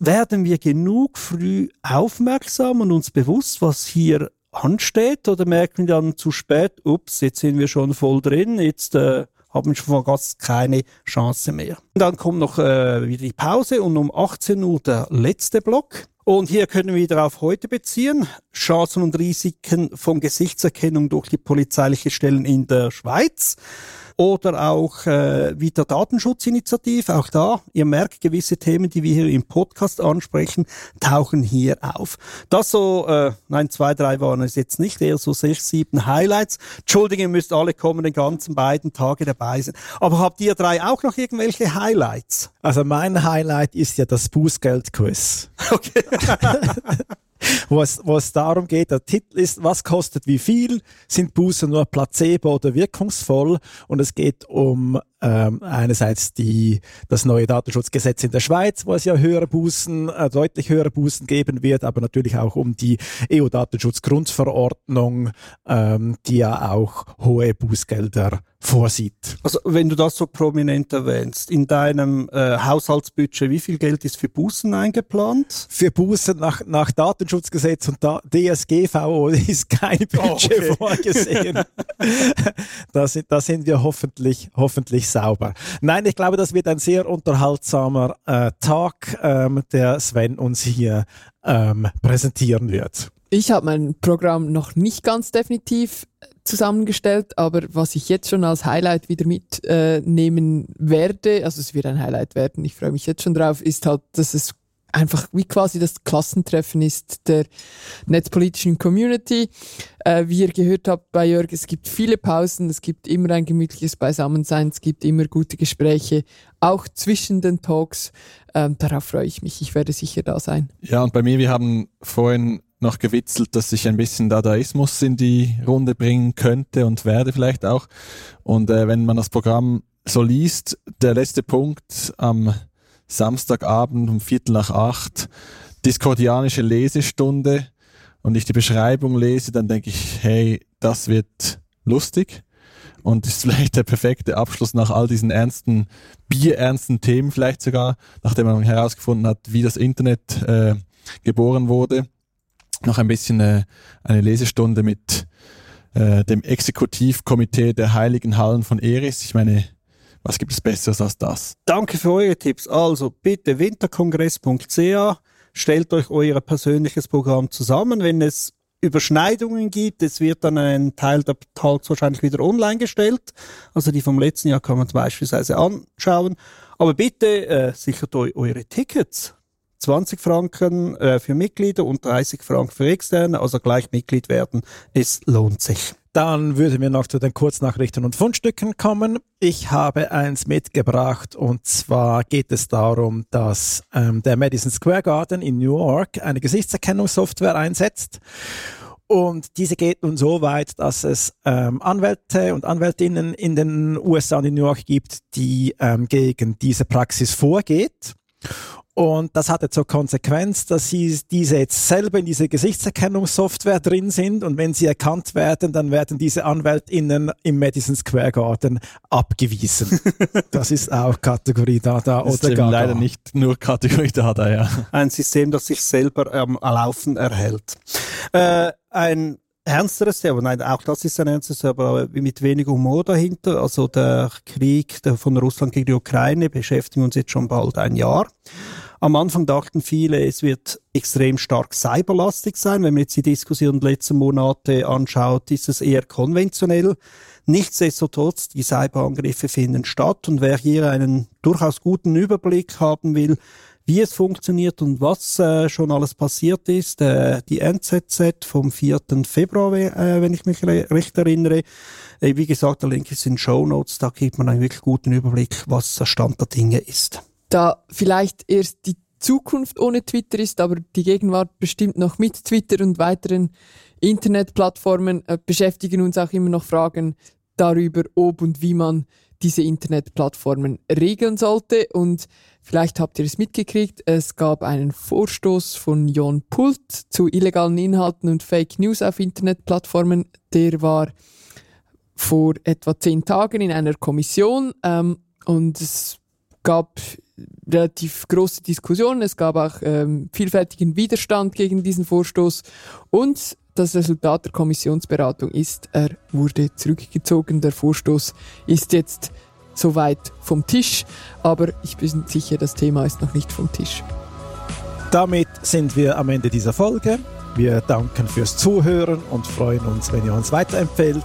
Werden wir genug früh aufmerksam und uns bewusst, was hier ansteht, oder merken wir dann zu spät, ups, jetzt sind wir schon voll drin, jetzt äh, haben wir schon fast keine Chance mehr. Und dann kommt noch äh, wieder die Pause und um 18 Uhr der letzte Block. Und hier können wir wieder auf heute beziehen. Chancen und Risiken von Gesichtserkennung durch die polizeiliche Stellen in der Schweiz oder auch äh, wieder Datenschutzinitiative. Auch da, ihr merkt, gewisse Themen, die wir hier im Podcast ansprechen, tauchen hier auf. Das so, äh, nein, zwei, drei waren es jetzt nicht, eher so sechs, sieben Highlights. Entschuldigung, ihr müsst alle kommen, den ganzen beiden Tage dabei sein. Aber habt ihr drei auch noch irgendwelche Highlights? Also mein Highlight ist ja das Bußgeld-Quiz. Okay. wo es, wo es darum geht, der Titel ist, was kostet wie viel, sind Bußen nur placebo oder wirkungsvoll? Und es geht um ähm, einerseits die, das neue Datenschutzgesetz in der Schweiz, wo es ja höhere Bußen, äh, deutlich höhere Bußen geben wird, aber natürlich auch um die EU-Datenschutzgrundverordnung, ähm, die ja auch hohe Bußgelder vorsieht. Also wenn du das so prominent erwähnst, in deinem äh, Haushaltsbudget, wie viel Geld ist für Bußen eingeplant? Für Bußen nach, nach Datenschutzgesetz und da, DSGVO ist kein Budget oh, okay. vorgesehen. da, sind, da sind wir hoffentlich, hoffentlich sauber. Nein, ich glaube, das wird ein sehr unterhaltsamer äh, Tag, ähm, der Sven uns hier ähm, präsentieren wird. Ich habe mein Programm noch nicht ganz definitiv zusammengestellt, aber was ich jetzt schon als Highlight wieder mitnehmen äh, werde, also es wird ein Highlight werden, ich freue mich jetzt schon drauf, ist halt, dass es einfach wie quasi das Klassentreffen ist der netzpolitischen Community. Äh, wie ihr gehört habt bei Jörg, es gibt viele Pausen, es gibt immer ein gemütliches Beisammensein, es gibt immer gute Gespräche, auch zwischen den Talks. Ähm, darauf freue ich mich, ich werde sicher da sein. Ja, und bei mir, wir haben vorhin noch gewitzelt, dass ich ein bisschen Dadaismus in die Runde bringen könnte und werde vielleicht auch. Und äh, wenn man das Programm so liest, der letzte Punkt am Samstagabend um Viertel nach acht, diskordianische Lesestunde und ich die Beschreibung lese, dann denke ich, hey, das wird lustig und ist vielleicht der perfekte Abschluss nach all diesen ernsten, bierernsten Themen vielleicht sogar, nachdem man herausgefunden hat, wie das Internet äh, geboren wurde noch ein bisschen äh, eine Lesestunde mit äh, dem Exekutivkomitee der Heiligen Hallen von Eris. Ich meine, was gibt es Besseres als das? Danke für eure Tipps. Also bitte winterkongress.ca, stellt euch euer persönliches Programm zusammen. Wenn es Überschneidungen gibt, es wird dann ein Teil der Talks wahrscheinlich wieder online gestellt. Also die vom letzten Jahr kann man beispielsweise anschauen. Aber bitte äh, sichert euch eure Tickets. 20 Franken äh, für Mitglieder und 30 Franken für Externe, also gleich Mitglied werden. Es lohnt sich. Dann würden wir noch zu den Kurznachrichten und Fundstücken kommen. Ich habe eins mitgebracht und zwar geht es darum, dass ähm, der Madison Square Garden in New York eine Gesichtserkennungssoftware einsetzt. Und diese geht nun so weit, dass es ähm, Anwälte und Anwältinnen in den USA und in New York gibt, die ähm, gegen diese Praxis vorgeht. Und das hatte zur Konsequenz, dass sie diese jetzt selber in diese Gesichtserkennungssoftware drin sind und wenn sie erkannt werden, dann werden diese AnwältInnen im Madison Square Garden abgewiesen. das ist auch Kategorie Dada das oder ist Gaga. leider nicht nur Kategorie Dada, ja. Ein System, das sich selber am ähm, Laufen erhält. Äh, ein ernsteres Thema, nein, auch das ist ein ernstes, aber mit wenig Humor dahinter. Also der Krieg von Russland gegen die Ukraine beschäftigt uns jetzt schon bald ein Jahr. Am Anfang dachten viele, es wird extrem stark cyberlastig sein. Wenn man jetzt die Diskussion der letzten Monate anschaut, ist es eher konventionell. Nichtsdestotrotz, die Cyberangriffe finden statt und wer hier einen durchaus guten Überblick haben will, wie es funktioniert und was äh, schon alles passiert ist. Äh, die NZZ vom 4. Februar, äh, wenn ich mich recht erinnere. Äh, wie gesagt, der Link ist in Show Notes. Da gibt man einen wirklich guten Überblick, was der Stand der Dinge ist. Da vielleicht erst die Zukunft ohne Twitter ist, aber die Gegenwart bestimmt noch mit Twitter und weiteren Internetplattformen äh, beschäftigen uns auch immer noch Fragen darüber, ob und wie man diese Internetplattformen regeln sollte. Und vielleicht habt ihr es mitgekriegt, es gab einen Vorstoß von Jon Pult zu illegalen Inhalten und Fake News auf Internetplattformen. Der war vor etwa zehn Tagen in einer Kommission ähm, und es gab relativ große Diskussionen, es gab auch ähm, vielfältigen Widerstand gegen diesen Vorstoß und das Resultat der Kommissionsberatung ist, er wurde zurückgezogen. Der Vorstoß ist jetzt soweit vom Tisch, aber ich bin sicher, das Thema ist noch nicht vom Tisch. Damit sind wir am Ende dieser Folge. Wir danken fürs Zuhören und freuen uns, wenn ihr uns weiterempfehlt.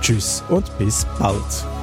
Tschüss und bis bald.